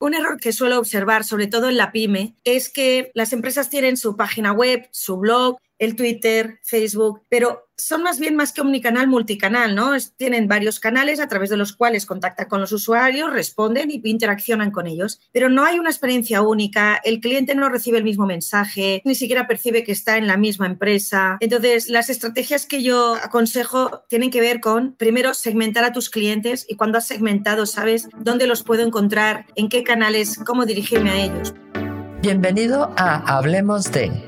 Un error que suelo observar, sobre todo en la pyme, es que las empresas tienen su página web, su blog, el Twitter, Facebook, pero son más bien más que omnicanal, multicanal, ¿no? tienen varios canales a través de los cuales contactan con los usuarios, responden y interaccionan con ellos, pero no hay una experiencia única, el cliente no recibe el mismo mensaje, ni siquiera percibe que está en la misma empresa. Entonces, las estrategias que yo aconsejo tienen que ver con, primero, segmentar a tus clientes y cuando has segmentado, sabes dónde los puedo encontrar, en qué canales, cómo dirigirme a ellos. Bienvenido a Hablemos de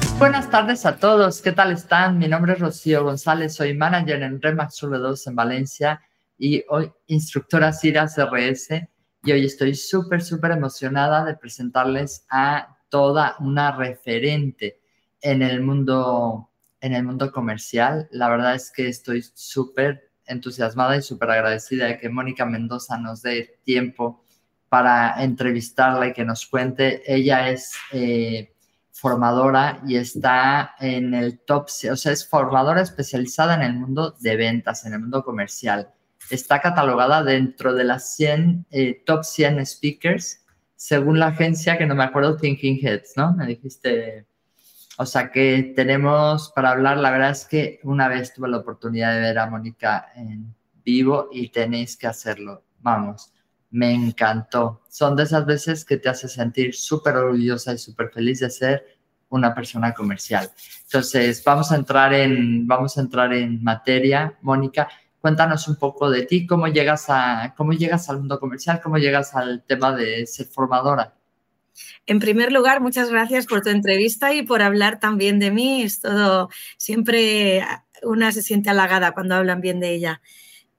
Buenas tardes a todos, ¿qué tal están? Mi nombre es Rocío González, soy manager en Remax 2 en Valencia y hoy instructora CIRAS RS y hoy estoy súper, súper emocionada de presentarles a toda una referente en el mundo, en el mundo comercial. La verdad es que estoy súper entusiasmada y súper agradecida de que Mónica Mendoza nos dé tiempo para entrevistarla y que nos cuente. Ella es... Eh, formadora y está en el top, o sea, es formadora especializada en el mundo de ventas, en el mundo comercial. Está catalogada dentro de las 100, eh, top 100 speakers, según la agencia, que no me acuerdo, Thinking Heads, ¿no? Me dijiste, o sea, que tenemos para hablar, la verdad es que una vez tuve la oportunidad de ver a Mónica en vivo y tenéis que hacerlo, vamos me encantó. Son de esas veces que te hace sentir súper orgullosa y súper feliz de ser una persona comercial. Entonces, vamos a entrar en, vamos a entrar en materia. Mónica, cuéntanos un poco de ti, cómo llegas, a, cómo llegas al mundo comercial, cómo llegas al tema de ser formadora. En primer lugar, muchas gracias por tu entrevista y por hablar también de mí. Es todo, siempre una se siente halagada cuando hablan bien de ella.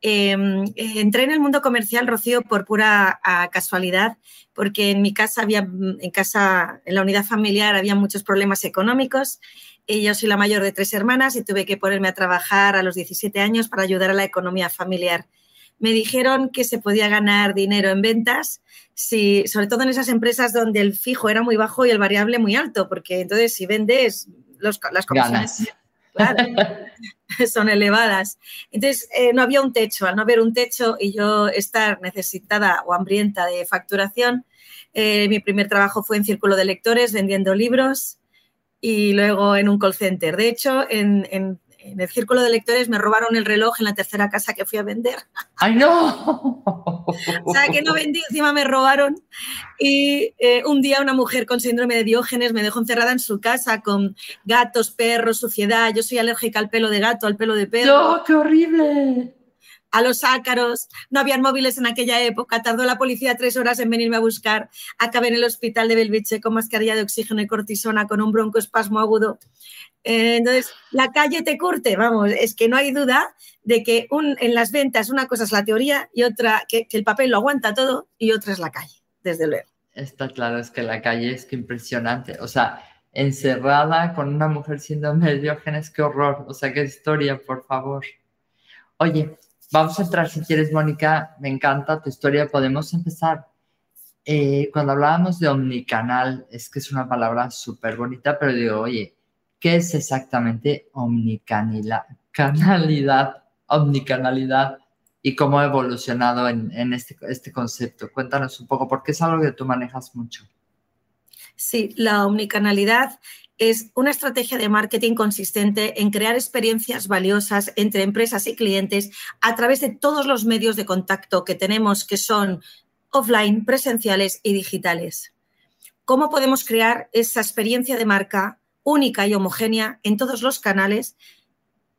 Em, eh, entré en el mundo comercial, Rocío, por pura casualidad, porque en mi casa había, en casa, en la unidad familiar había muchos problemas económicos. Y yo soy la mayor de tres hermanas y tuve que ponerme a trabajar a los 17 años para ayudar a la economía familiar. Me dijeron que se podía ganar dinero en ventas, si, sobre todo en esas empresas donde el fijo era muy bajo y el variable muy alto, porque entonces si vendes, los, las comisiones claro, son elevadas. Entonces, eh, no había un techo. Al no haber un techo y yo estar necesitada o hambrienta de facturación, eh, mi primer trabajo fue en Círculo de Lectores vendiendo libros y luego en un call center. De hecho, en, en en el círculo de lectores me robaron el reloj en la tercera casa que fui a vender. ¡Ay, no! o sea, que no vendí, encima me robaron. Y eh, un día una mujer con síndrome de Diógenes me dejó encerrada en su casa con gatos, perros, suciedad. Yo soy alérgica al pelo de gato, al pelo de perro. ¡No, qué horrible! a los ácaros, no habían móviles en aquella época, tardó la policía tres horas en venirme a buscar, acabé en el hospital de Belviche con mascarilla de oxígeno y cortisona, con un broncoespasmo agudo. Eh, entonces, la calle te curte, vamos, es que no hay duda de que en las ventas una cosa es la teoría y otra, que, el papel lo aguanta todo y otra es la calle, desde luego. Está claro, es que la calle es que impresionante, o sea, encerrada con una mujer siendo mediógenes, qué horror, o sea, qué historia, por favor. Oye, vamos a entrar si quieres, Mónica, me encanta tu historia, podemos empezar. Eh, cuando hablábamos de omnicanal, es que es una palabra súper bonita, pero digo, oye, ¿Qué es exactamente omnicanalidad, omnicanalidad y cómo ha evolucionado en, este, este concepto? Cuéntanos un poco, porque es algo que tú manejas mucho. Sí, la omnicanalidad es una estrategia de marketing consistente en crear experiencias valiosas entre empresas y clientes a través de todos los medios de contacto que tenemos, que son offline, presenciales y digitales. ¿Cómo podemos crear esa experiencia de marca única y homogénea en todos los canales,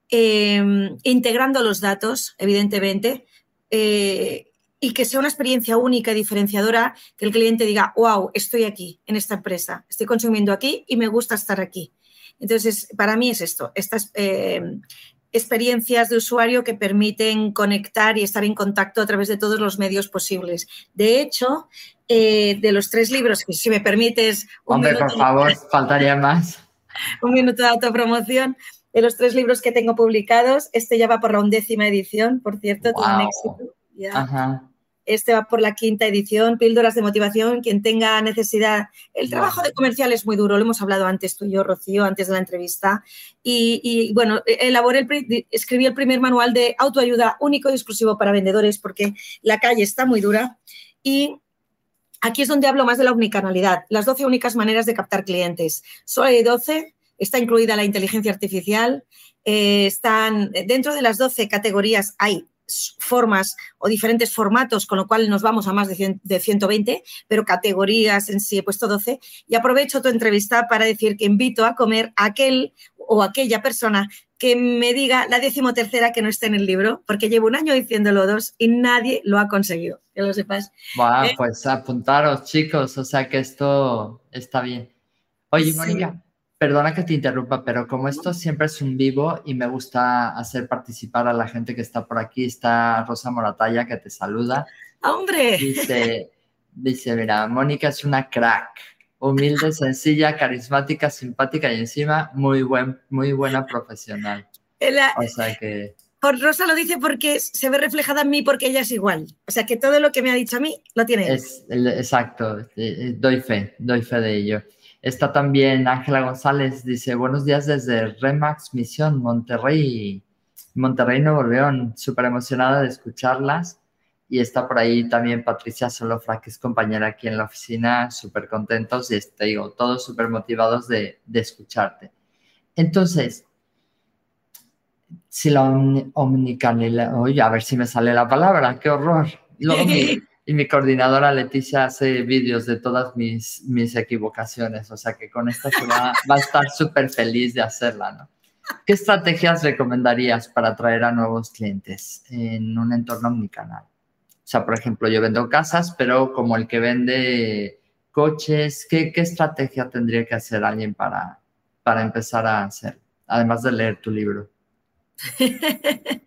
em, integrando los datos, evidentemente, eh, y que sea una experiencia única y diferenciadora, que el cliente diga, wow, estoy aquí, en esta empresa, estoy consumiendo aquí y me gusta estar aquí. Entonces, para mí es esto, estas em, experiencias de usuario que permiten conectar y estar en contacto a través de todos los medios posibles. De hecho, eh, de los tres libros, que si me permites... Hombre, por favor, faltaría más. Un minuto de autopromoción de los tres libros que tengo publicados. Este ya va por la undécima edición, por cierto, todo un éxito. Ajá. Este va por la quinta edición, Píldoras de Motivación. Quien tenga necesidad. El trabajo de comercial es muy duro, lo hemos hablado antes tú y yo, Rocío, antes de la entrevista. Y, bueno, elaboré el, escribí el primer manual de autoayuda único y exclusivo para vendedores porque la calle está muy dura. Y aquí es donde hablo más de la unicanalidad, las 12 únicas maneras de captar clientes. Solo hay 12, está incluida la inteligencia artificial. Eh, están dentro de las 12 categorías hay formas o diferentes formatos, con lo cual nos vamos a más de, de 120, pero categorías en sí he puesto 12. Y aprovecho tu entrevista para decir que invito a comer a aquel o aquella persona que me diga la decimotercera que no esté en el libro, porque llevo un año diciéndolo dos y nadie lo ha conseguido, que lo sepas. Wow, ¿Eh? Pues apuntaros, chicos, o sea que esto está bien. Oye, Mónica, Perdona que te interrumpa, pero como esto siempre es un vivo y me gusta hacer participar a la gente que está por aquí, está Rosa Moratalla que te saluda. ¡Hombre! Dice, dice, mira, Mónica es una crack, humilde, sencilla, carismática, simpática y encima muy, buen, muy buena profesional. o sea que... Por Rosa lo dice porque se ve reflejada en mí porque ella es igual. O sea que todo lo que me ha dicho a mí lo tiene. Es, exacto, eh, eh, doy fe, doy fe de ello. Está también Ángela González, dice, buenos días desde Remax Misión, Monterrey, Monterrey, Nuevo León. Súper emocionada de escucharlas. Y está por ahí también Patricia Solofra, que es compañera aquí en la oficina, súper contentos y te digo, todos súper motivados de, escucharte. Entonces, si la omnicanalidad, oye, a ver si me sale la palabra, qué horror. Y mi coordinadora Leticia hace vídeos de todas mis, mis equivocaciones, o sea que con esto se va, va a estar súper feliz de hacerla, ¿no? ¿Qué estrategias recomendarías para atraer a nuevos clientes en un entorno omnicanal? O sea, por ejemplo, yo vendo casas, pero como el que vende coches, ¿qué, qué estrategia tendría que hacer alguien para, para empezar a hacer, además de leer tu libro?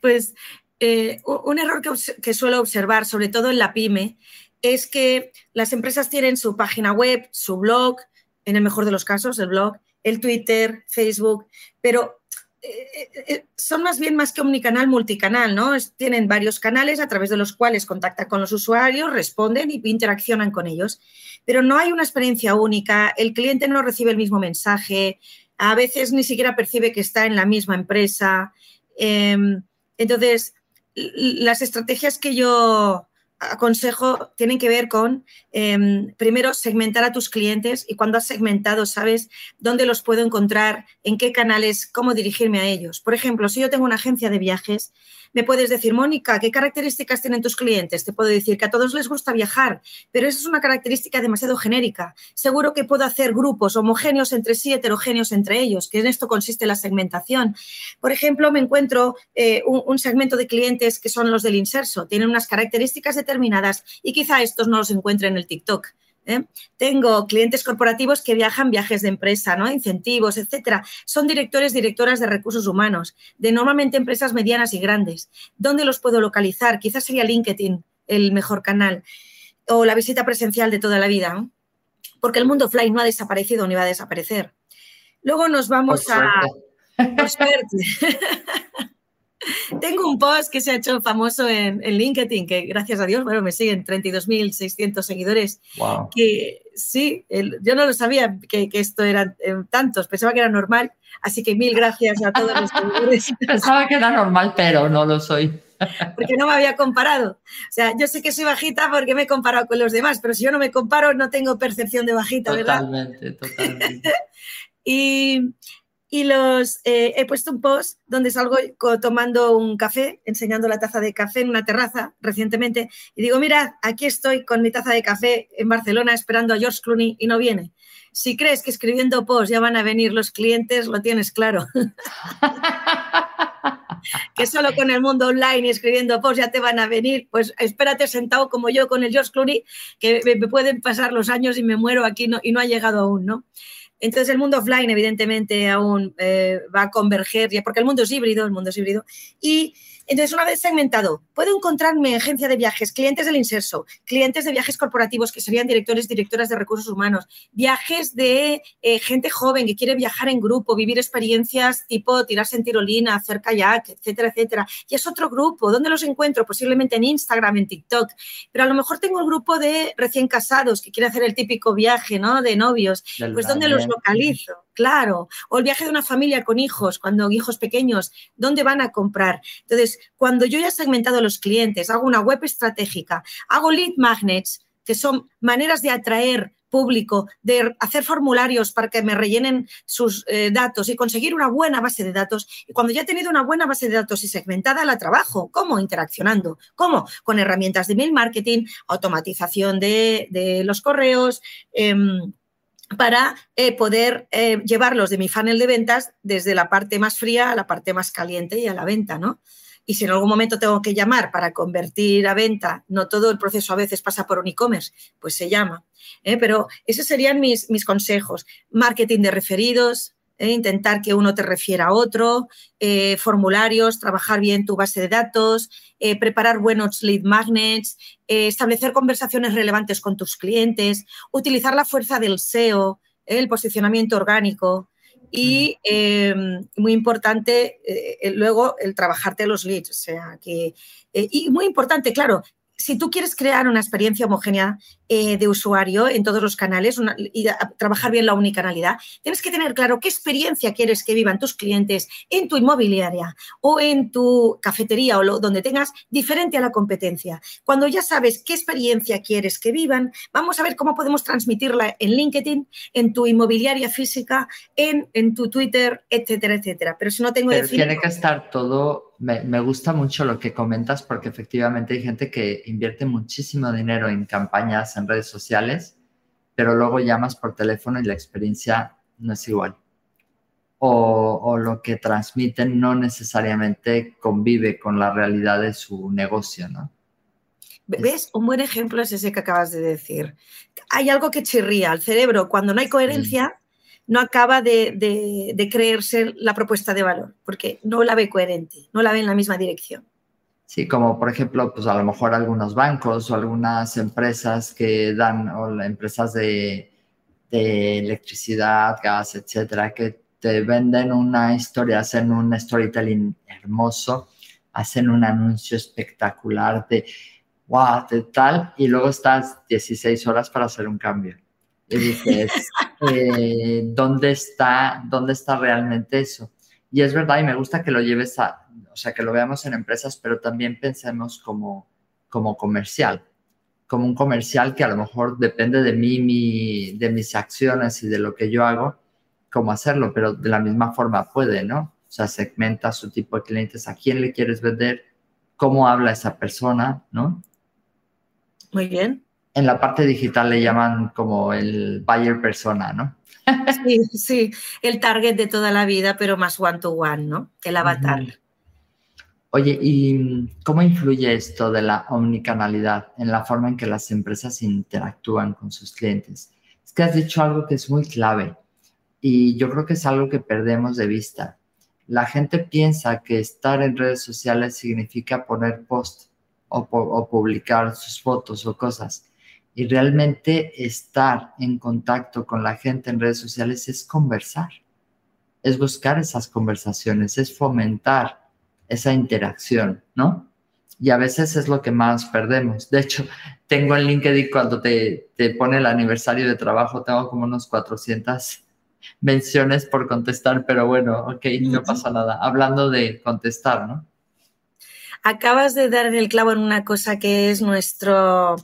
pues eh, un error que, suelo observar, sobre todo en la pyme, es que las empresas tienen su página web, su blog, en el mejor de los casos, el blog, el Twitter, Facebook, pero eh, eh, son más bien más que omnicanal, multicanal, ¿no? tienen varios canales a través de los cuales contactan con los usuarios, responden y interaccionan con ellos. Pero no hay una experiencia única, el cliente no recibe el mismo mensaje, a veces ni siquiera percibe que está en la misma empresa. Em, entonces, las estrategias que yo aconsejo tienen que ver con, em, primero, segmentar a tus clientes y cuando has segmentado, sabes dónde los puedo encontrar, en qué canales, cómo dirigirme a ellos. Por ejemplo, si yo tengo una agencia de viajes, me puedes decir, Mónica, ¿qué características tienen tus clientes? Te puedo decir que a todos les gusta viajar, pero esa es una característica demasiado genérica. Seguro que puedo hacer grupos homogéneos entre sí, heterogéneos entre ellos, que en esto consiste la segmentación. Por ejemplo, me encuentro eh, un, segmento de clientes que son los del inserso, tienen unas características determinadas y quizá estos no los encuentre en el TikTok. ¿Eh? Tengo clientes corporativos que viajan viajes de empresa, ¿no? incentivos, etcétera. Son directores, directoras de recursos humanos, de normalmente empresas medianas y grandes. ¿Dónde los puedo localizar? Quizás sería LinkedIn el mejor canal o la visita presencial de toda la vida, porque el mundo offline no ha desaparecido ni va a desaparecer. Luego nos vamos a... Tengo un post que se ha hecho famoso en, LinkedIn, que gracias a Dios, bueno, me siguen 32.600 seguidores. Que sí, yo no lo sabía que, esto eran eh, tantos, pensaba que era normal, así que mil gracias a todos los seguidores. Pensaba que era normal, pero no lo soy. Porque no me había comparado. O sea, yo sé que soy bajita porque me he comparado con los demás, pero si yo no me comparo, no tengo percepción de bajita, ¿verdad? Totalmente, totalmente. y y los eh, he puesto un post donde salgo tomando un café, enseñando la taza de café en una terraza recientemente y digo, mira, aquí estoy con mi taza de café en Barcelona esperando a George Clooney y no viene. Si crees que escribiendo post ya van a venir los clientes, lo tienes claro. que solo con el mundo online y escribiendo post ya te van a venir, pues espérate sentado como yo con el George Clooney, que me pueden pasar los años y me muero aquí y no ha llegado aún, ¿no? Entonces el mundo offline evidentemente aún eh, va a converger, porque el mundo es híbrido, el mundo es híbrido. Y Entonces, una vez segmentado, puedo encontrarme en agencia de viajes, clientes del Inserso, clientes de viajes corporativos que serían directores, directoras de recursos humanos, viajes de eh, gente joven que quiere viajar en grupo, vivir experiencias tipo tirarse en tirolina, hacer kayak, etcétera, etcétera. Y es otro grupo. ¿Dónde los encuentro? Posiblemente en Instagram, en TikTok. Pero a lo mejor tengo el grupo de recién casados que quiere hacer el típico viaje, ¿no? De novios. pues ¿dónde los localizo? Claro. O el viaje de una familia con hijos, cuando hijos pequeños, ¿dónde van a comprar? Entonces, cuando yo ya he segmentado a los clientes, hago una web estratégica, hago lead magnets, que son maneras de atraer público, de hacer formularios para que me rellenen sus eh, datos y conseguir una buena base de datos. Y cuando ya he tenido una buena base de datos y segmentada, la trabajo. ¿Cómo? Interaccionando. ¿Cómo? Con herramientas de email marketing, automatización de, los correos. Em, para eh, poder eh, llevarlos de mi funnel de ventas desde la parte más fría a la parte más caliente y a la venta, ¿no? Y si en algún momento tengo que llamar para convertir a venta, no todo el proceso a veces pasa por un e-commerce, pues se llama. ¿eh? Pero esos serían mis, mis consejos. Marketing de referidos, intentar que uno te refiera a otro, formularios, trabajar bien tu base de datos, preparar buenos lead magnets, establecer conversaciones relevantes con tus clientes, utilizar la fuerza del SEO, el posicionamiento orgánico, y em, muy importante eh, luego el trabajarte los leads, o sea que, eh, y muy importante, claro, si tú quieres crear una experiencia homogénea eh, de usuario en todos los canales y trabajar bien la unicanalidad, tienes que tener claro qué experiencia quieres que vivan tus clientes en tu inmobiliaria o en tu cafetería o donde tengas diferente a la competencia. Cuando ya sabes qué experiencia quieres que vivan, vamos a ver cómo podemos transmitirla en LinkedIn, en tu inmobiliaria física, en, en tu Twitter, etcétera, etcétera. Pero si no tengo Pero Tiene que estar todo me, gusta mucho lo que comentas porque efectivamente hay gente que invierte muchísimo dinero en campañas en redes sociales, pero luego llamas por teléfono y la experiencia no es igual. O, o, lo que transmiten no necesariamente convive con la realidad de su negocio, ¿no? ¿Ves? Un buen ejemplo es ese que acabas de decir. Hay algo que chirría al cerebro. Cuando no hay coherencia, no acaba de, creerse la propuesta de valor, porque no la ve coherente, no la ve en la misma dirección. Sí, como por ejemplo, pues a lo mejor algunos bancos o algunas empresas que dan, o empresas de, electricidad, gas, etcétera, que te venden una historia, hacen un storytelling hermoso, hacen un anuncio espectacular de wow, de tal, y luego estás 16 horas para hacer un cambio. Y dices, eh, ¿dónde, está, ¿dónde está realmente eso? Y es verdad, y me gusta que lo lleves a, o sea, que lo veamos en empresas, pero también pensemos como, como comercial, como un comercial que a lo mejor depende de mí, mi, de mis acciones y de lo que yo hago, cómo hacerlo, pero de la misma forma puede, ¿no? O sea, segmenta su tipo de clientes, a quién le quieres vender, cómo habla esa persona, ¿no? Muy bien en la parte digital le llaman como el buyer persona, ¿no? Sí, sí, el target de toda la vida, pero más one to one, ¿no? El avatar. Oye, ¿y cómo influye esto de la omnicanalidad en la forma en que las empresas interactúan con sus clientes? Es que has dicho algo que es muy clave y yo creo que es algo que perdemos de vista. La gente piensa que estar en redes sociales significa poner post o, o publicar sus fotos o cosas y realmente estar en contacto con la gente en redes sociales es conversar, es buscar esas conversaciones, es fomentar esa interacción, ¿no? Y a veces es lo que más perdemos. De hecho, tengo en LinkedIn cuando te, te pone el aniversario de trabajo, tengo como unos 400 menciones por contestar, pero bueno, ok, no pasa nada. Hablando de contestar, ¿no? Acabas de dar el clavo en una cosa que es nuestro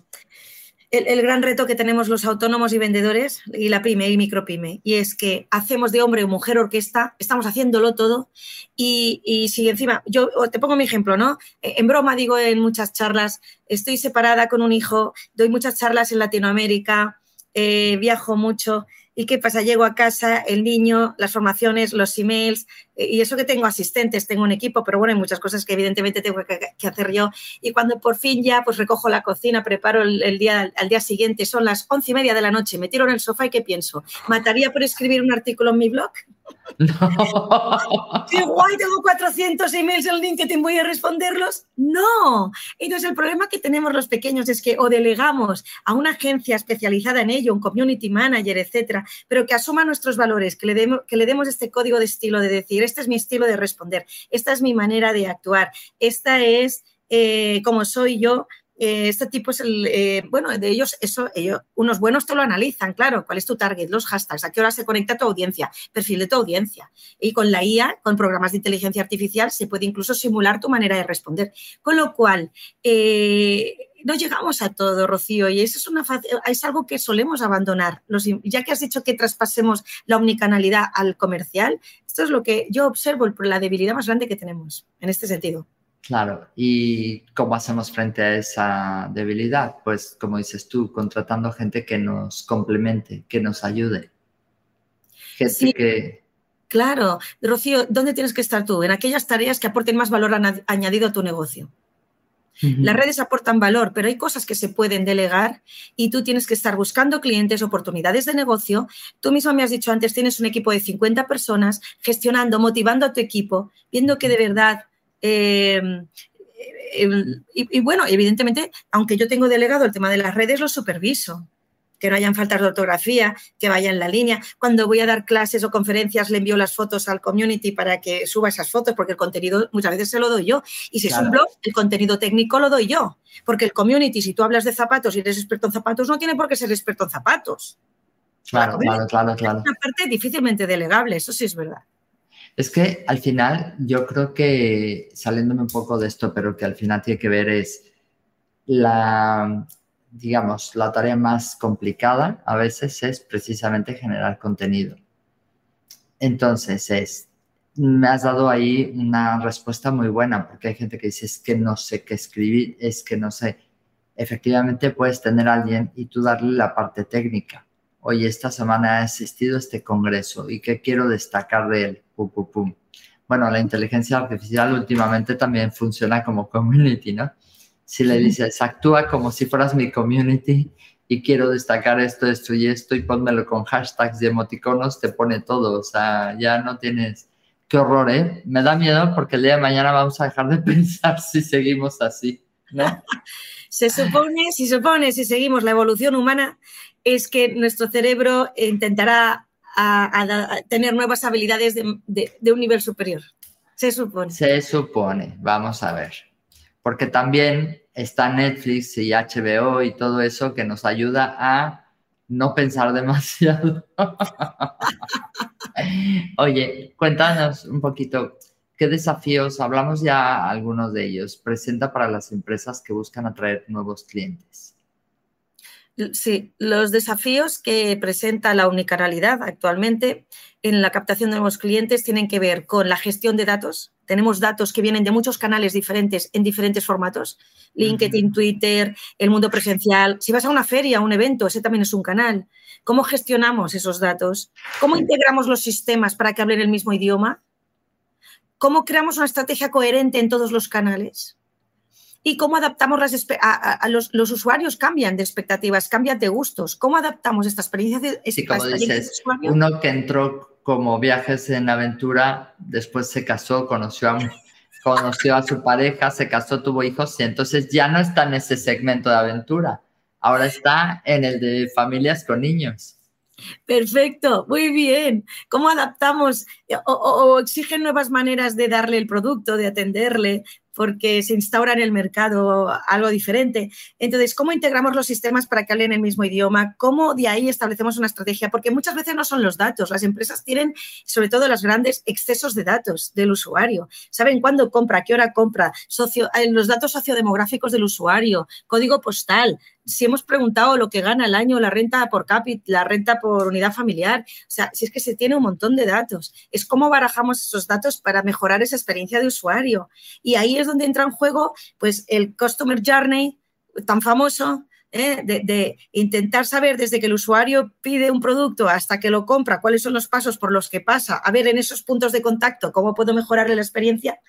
el, gran reto que tenemos los autónomos y vendedores y la pyme y micropyme, y es que hacemos de hombre o mujer orquesta, estamos haciéndolo todo, y, y si encima, yo te pongo mi ejemplo, ¿no? Eh, en broma digo en muchas charlas, estoy separada con un hijo, doy muchas charlas en Latinoamérica, eh, viajo mucho ¿Y qué pasa? Llego a casa, el niño, las formaciones, los emails, y eso que tengo asistentes, tengo un equipo, pero bueno, hay muchas cosas que evidentemente tengo que, hacer yo. Y cuando por fin ya pues recojo la cocina, preparo el, día, al día siguiente, son las once y media de la noche, me tiro en el sofá y ¿qué pienso? ¿Mataría por escribir un artículo en mi blog? No. ¡Qué guay! Tengo 400 emails en LinkedIn, voy a responderlos. No. Entonces, el problema que tenemos los pequeños es que o delegamos a una agencia especializada en ello, un community manager, etcétera, pero que asuma nuestros valores, que le, demos, que le demos este código de estilo de decir, este es mi estilo de responder, esta es mi manera de actuar, esta es eh, como soy yo eh, este tipo es el, eh, bueno, de ellos, eso, ellos, unos buenos te lo analizan, claro, cuál es tu target, los hashtags, a qué hora se conecta tu audiencia, perfil de tu audiencia. Y con la IA, con programas de inteligencia artificial, se puede incluso simular tu manera de responder. Con lo cual, eh, no llegamos a todo, Rocío, y eso es, una, es algo que solemos abandonar. ya que has dicho que traspasemos la omnicanalidad al comercial, esto es lo que yo observo, la debilidad más grande que tenemos en este sentido. Claro, ¿y cómo hacemos frente a esa debilidad? Pues como dices tú, contratando gente que nos complemente, que nos ayude. Gente que... Claro, Rocío, ¿dónde tienes que estar tú? En aquellas tareas que aporten más valor añadido a tu negocio. Las redes aportan valor, pero hay cosas que se pueden delegar y tú tienes que estar buscando clientes, oportunidades de negocio. Tú mismo me has dicho antes, tienes un equipo de 50 personas gestionando, motivando a tu equipo, viendo que de verdad Em, em, y, bueno, evidentemente, aunque yo tengo delegado el tema de las redes, lo superviso. Que no hayan faltas de ortografía, que vaya en la línea. Cuando voy a dar clases o conferencias, le envío las fotos al community para que suba esas fotos, porque el contenido muchas veces se lo doy yo. Y si es un blog, el contenido técnico lo doy yo. Porque el community, si tú hablas de zapatos y eres experto en zapatos, no tiene por qué ser experto en zapatos. Claro, claro, claro, claro. Es una parte difícilmente delegable, eso sí es verdad. Es que al final yo creo que, saliéndome un poco de esto, pero que al final tiene que ver es la, digamos, la tarea más complicada a veces es precisamente generar contenido. Entonces es, me has dado ahí una respuesta muy buena, porque hay gente que dice, es que no sé qué escribir, es que no sé. Efectivamente puedes tener a alguien y tú darle la parte técnica oye, esta semana ha asistido este congreso y qué quiero destacar de él. Bueno, la inteligencia artificial últimamente también funciona como community, ¿no? Si le dices, actúa como si fueras mi community y quiero destacar esto, esto y esto y pónmelo con hashtags y emoticonos, te pone todo. O sea, ya no tienes... Qué horror, ¿eh? Me da miedo porque el día de mañana vamos a dejar de pensar si seguimos así, ¿no? se supone, si supone, si seguimos la evolución humana, es que nuestro cerebro intentará tener nuevas habilidades de, un nivel superior. Se supone. Se supone, vamos a ver. Porque también está Netflix y HBO y todo eso que nos ayuda a no pensar demasiado. Oye, cuéntanos un poquito, ¿qué desafíos, hablamos ya algunos de ellos, presenta para las empresas que buscan atraer nuevos clientes? Sí, los desafíos que presenta la unicanalidad actualmente en la captación de nuevos clientes tienen que ver con la gestión de datos. Tenemos datos que vienen de muchos canales diferentes en diferentes formatos. LinkedIn, Twitter, el mundo presencial. Si vas a una feria, a un evento, ese también es un canal. ¿Cómo gestionamos esos datos? ¿Cómo integramos los sistemas para que hablen el mismo idioma? ¿Cómo creamos una estrategia coherente en todos los canales? Y cómo adaptamos las a, los, usuarios cambian de expectativas, cambian de gustos. ¿Cómo adaptamos esta experiencia de, sí, como dices, Uno que entró como viajes en aventura, después se casó, conoció a, conoció a su pareja, se casó, tuvo hijos y entonces ya no está en ese segmento de aventura. Ahora está en el de familias con niños. Perfecto, muy bien. ¿Cómo adaptamos o, exigen nuevas maneras de darle el producto, de atenderle? Porque se instaura en el mercado algo diferente. Entonces, ¿cómo integramos los sistemas para que hablen el mismo idioma? ¿Cómo de ahí establecemos una estrategia? Porque muchas veces no son los datos. Las empresas tienen, sobre todo las grandes, excesos de datos del usuario. Saben cuándo compra, qué hora compra, eh, los datos sociodemográficos del usuario, código postal, si hemos preguntado lo que gana el año, la renta por cápita, la renta por unidad familiar, o sea, si es que se tiene un montón de datos, es cómo barajamos esos datos para mejorar esa experiencia de usuario. Y ahí es donde entra en juego, pues, el Customer Journey tan famoso, ¿eh? de, intentar saber desde que el usuario pide un producto hasta que lo compra, cuáles son los pasos por los que pasa, a ver en esos puntos de contacto cómo puedo mejorarle la experiencia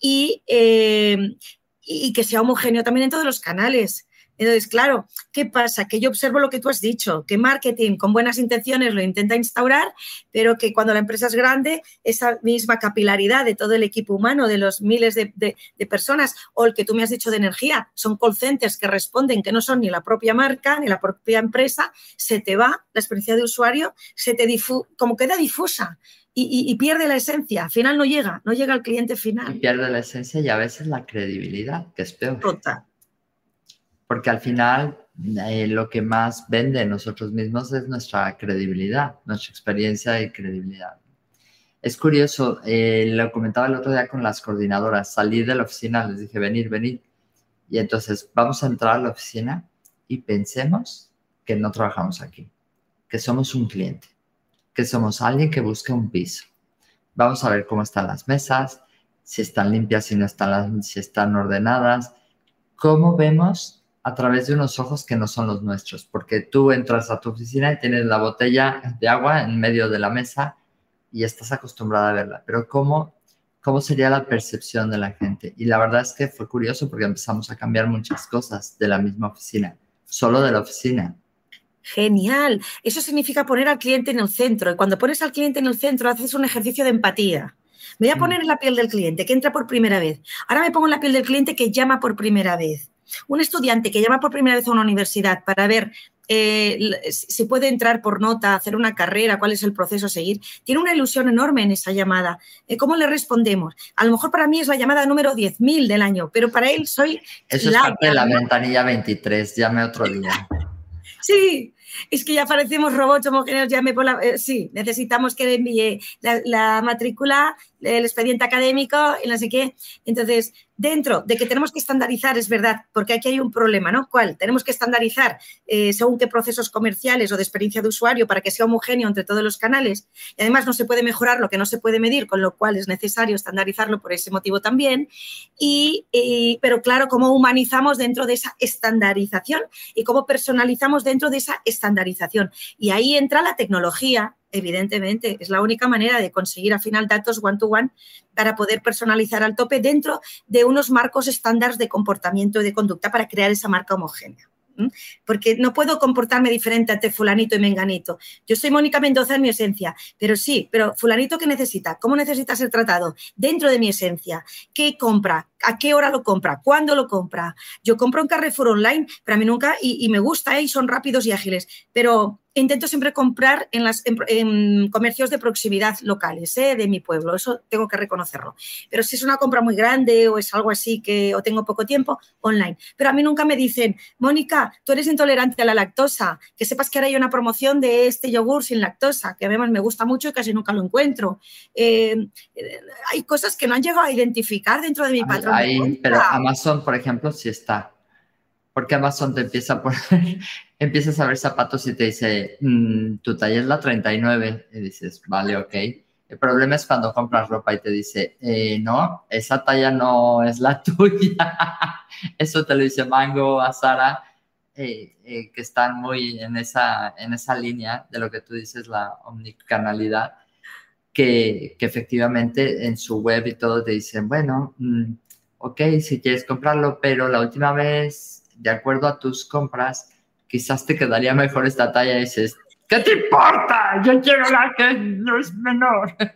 y, eh, y que sea homogéneo también en todos los canales Entonces, claro, ¿qué pasa? Que yo observo lo que tú has dicho, que marketing con buenas intenciones lo intenta instaurar, pero que cuando la empresa es grande, esa misma capilaridad de todo el equipo humano, de los miles de, personas, o el que tú me has dicho de energía, son call centers que responden que no son ni la propia marca, ni la propia empresa, se te va la experiencia de usuario, se te difu como queda difusa. Y, y, pierde la esencia. Al final no llega, no llega al cliente final. Y pierde la esencia y a veces la credibilidad, que es peor. Total porque al final eh, lo que más vende nosotros mismos es nuestra credibilidad, nuestra experiencia y credibilidad. Es curioso, eh, lo comentaba el otro día con las coordinadoras, salí de la oficina, les dije, venir, venir. Y entonces vamos a entrar a la oficina y pensemos que no trabajamos aquí, que somos un cliente, que somos alguien que busca un piso. Vamos a ver cómo están las mesas, si están limpias, si no están, si están ordenadas, cómo vemos a través de unos ojos que no son los nuestros, porque tú entras a tu oficina y tienes la botella de agua en medio de la mesa y estás acostumbrada a verla, pero ¿cómo, cómo sería la percepción de la gente? Y la verdad es que fue curioso porque empezamos a cambiar muchas cosas de la misma oficina, solo de la oficina. Genial. Eso significa poner al cliente en el centro. Y cuando pones al cliente en el centro, haces un ejercicio de empatía. Me voy a mm. poner en la piel del cliente que entra por primera vez. Ahora me pongo en la piel del cliente que llama por primera vez. Un estudiante que llama por primera vez a una universidad para ver eh, si puede entrar por nota, hacer una carrera, cuál es el proceso a seguir, tiene una ilusión enorme en esa llamada. Eh, ¿Cómo le respondemos? A lo mejor para mí es la llamada número 10.000 del año, pero para él soy... Eso es parte de la ventanilla 23, llame otro día. sí, es que ya parecemos robots homogéneos, llame por la... Eh, sí, necesitamos que le envíe la, la matrícula, el expediente académico y no sé qué. Entonces, dentro de que tenemos que estandarizar, es verdad, porque aquí hay un problema, ¿no? ¿Cuál? Tenemos que estandarizar eh, según qué procesos comerciales o de experiencia de usuario para que sea homogéneo entre todos los canales. Y además no se puede mejorar lo que no se puede medir, con lo cual es necesario estandarizarlo por ese motivo también. Y, pero claro, cómo humanizamos dentro de esa estandarización y cómo personalizamos dentro de esa estandarización. Y ahí entra la tecnología, evidentemente, es la única manera de conseguir al final datos one-to-one para poder personalizar al tope dentro de unos marcos estándares de comportamiento y de conducta para crear esa marca homogénea. Porque no puedo comportarme diferente ante fulanito y menganito. Yo soy Mónica Mendoza en mi esencia, pero sí, pero fulanito ¿qué necesita? ¿Cómo necesita ser tratado? Dentro de mi esencia. ¿Qué compra? ¿A qué hora lo compra? ¿Cuándo lo compra? Yo compro en Carrefour online, pero a mí nunca, y, me gusta, ¿eh? y son rápidos y ágiles, pero intento siempre comprar en, las, comercios de proximidad locales ¿eh? de mi pueblo, eso tengo que reconocerlo. Pero si es una compra muy grande o es algo así que o tengo poco tiempo, online. Pero a mí nunca me dicen, Mónica, tú eres intolerante a la lactosa, que sepas que ahora hay una promoción de este yogur sin lactosa, que además me gusta mucho y casi nunca lo encuentro. Eh, hay cosas que no han llegado a identificar dentro de mi patrón. Pero Amazon, por ejemplo, sí está porque Amazon te empieza a poner, empiezas a ver zapatos y te dice, mm, tu talla es la 39. Y dices, vale, ok. El problema es cuando compras ropa y te dice, eh, no, esa talla no es la tuya. Eso te lo dice Mango a Sara, eh, eh, que están muy en esa, en esa línea de lo que tú dices, la omnicanalidad, que, que efectivamente en su web y todo te dicen, bueno, mm, ok, si quieres comprarlo, pero la última vez de acuerdo a tus compras, quizás te quedaría mejor esta talla y dices, ¿qué te importa? Yo quiero la que no es menor.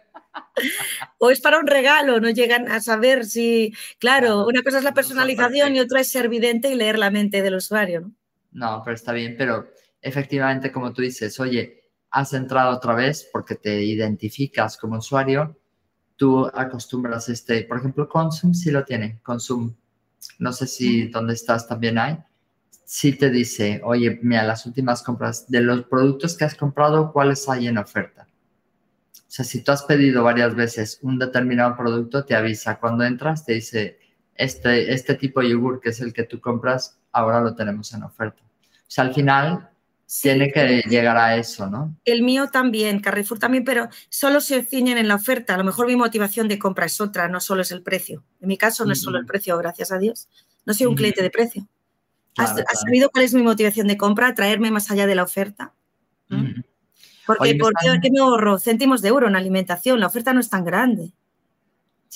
O es para un regalo, no llegan a saber si, claro, una cosa es la personalización y otra es ser vidente y leer la mente del usuario, ¿no? No, pero está bien, pero efectivamente, como tú dices, oye, has entrado otra vez porque te identificas como usuario, tú acostumbras este, por ejemplo, Consum sí lo tiene, Consum no sé si donde estás también hay, si te dice, oye, mira, las últimas compras, de los productos que has comprado, ¿cuáles hay en oferta? O sea, si tú has pedido varias veces un determinado producto, te avisa. Cuando entras, te dice, este, este tipo de yogur, que es el que tú compras, ahora lo tenemos en oferta. O sea, al final tiene que llegar a eso, ¿no? El mío también, Carrefour también, pero solo se ciñen en la oferta. A lo mejor mi motivación de compra es otra, no solo es el precio. En mi caso no es solo el precio, gracias a Dios. No soy un cliente de precio. ¿Has, sabido cuál es mi motivación de compra? Traerme más allá de la oferta. Porque, qué me ahorro céntimos de euro en alimentación? La oferta no es tan grande.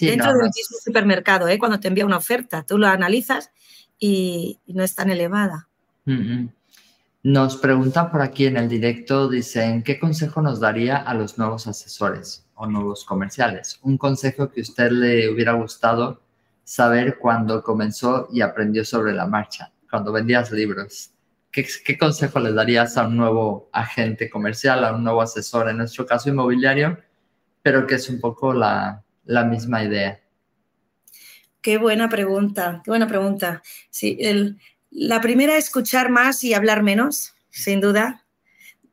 Dentro del mismo supermercado, ¿eh? cuando te envía una oferta, tú lo analizas y no es tan elevada. Nos preguntan por aquí en el directo, dicen, ¿qué consejo nos daría a los nuevos asesores o nuevos comerciales? Un consejo que a usted le hubiera gustado saber cuando comenzó y aprendió sobre la marcha, cuando vendías libros. ¿Qué, consejo le darías a un nuevo agente comercial, a un nuevo asesor, en nuestro caso inmobiliario, pero que es un poco la, la misma idea? Qué buena pregunta, qué buena pregunta. Sí, el, la primera, es escuchar más y hablar menos, sin duda.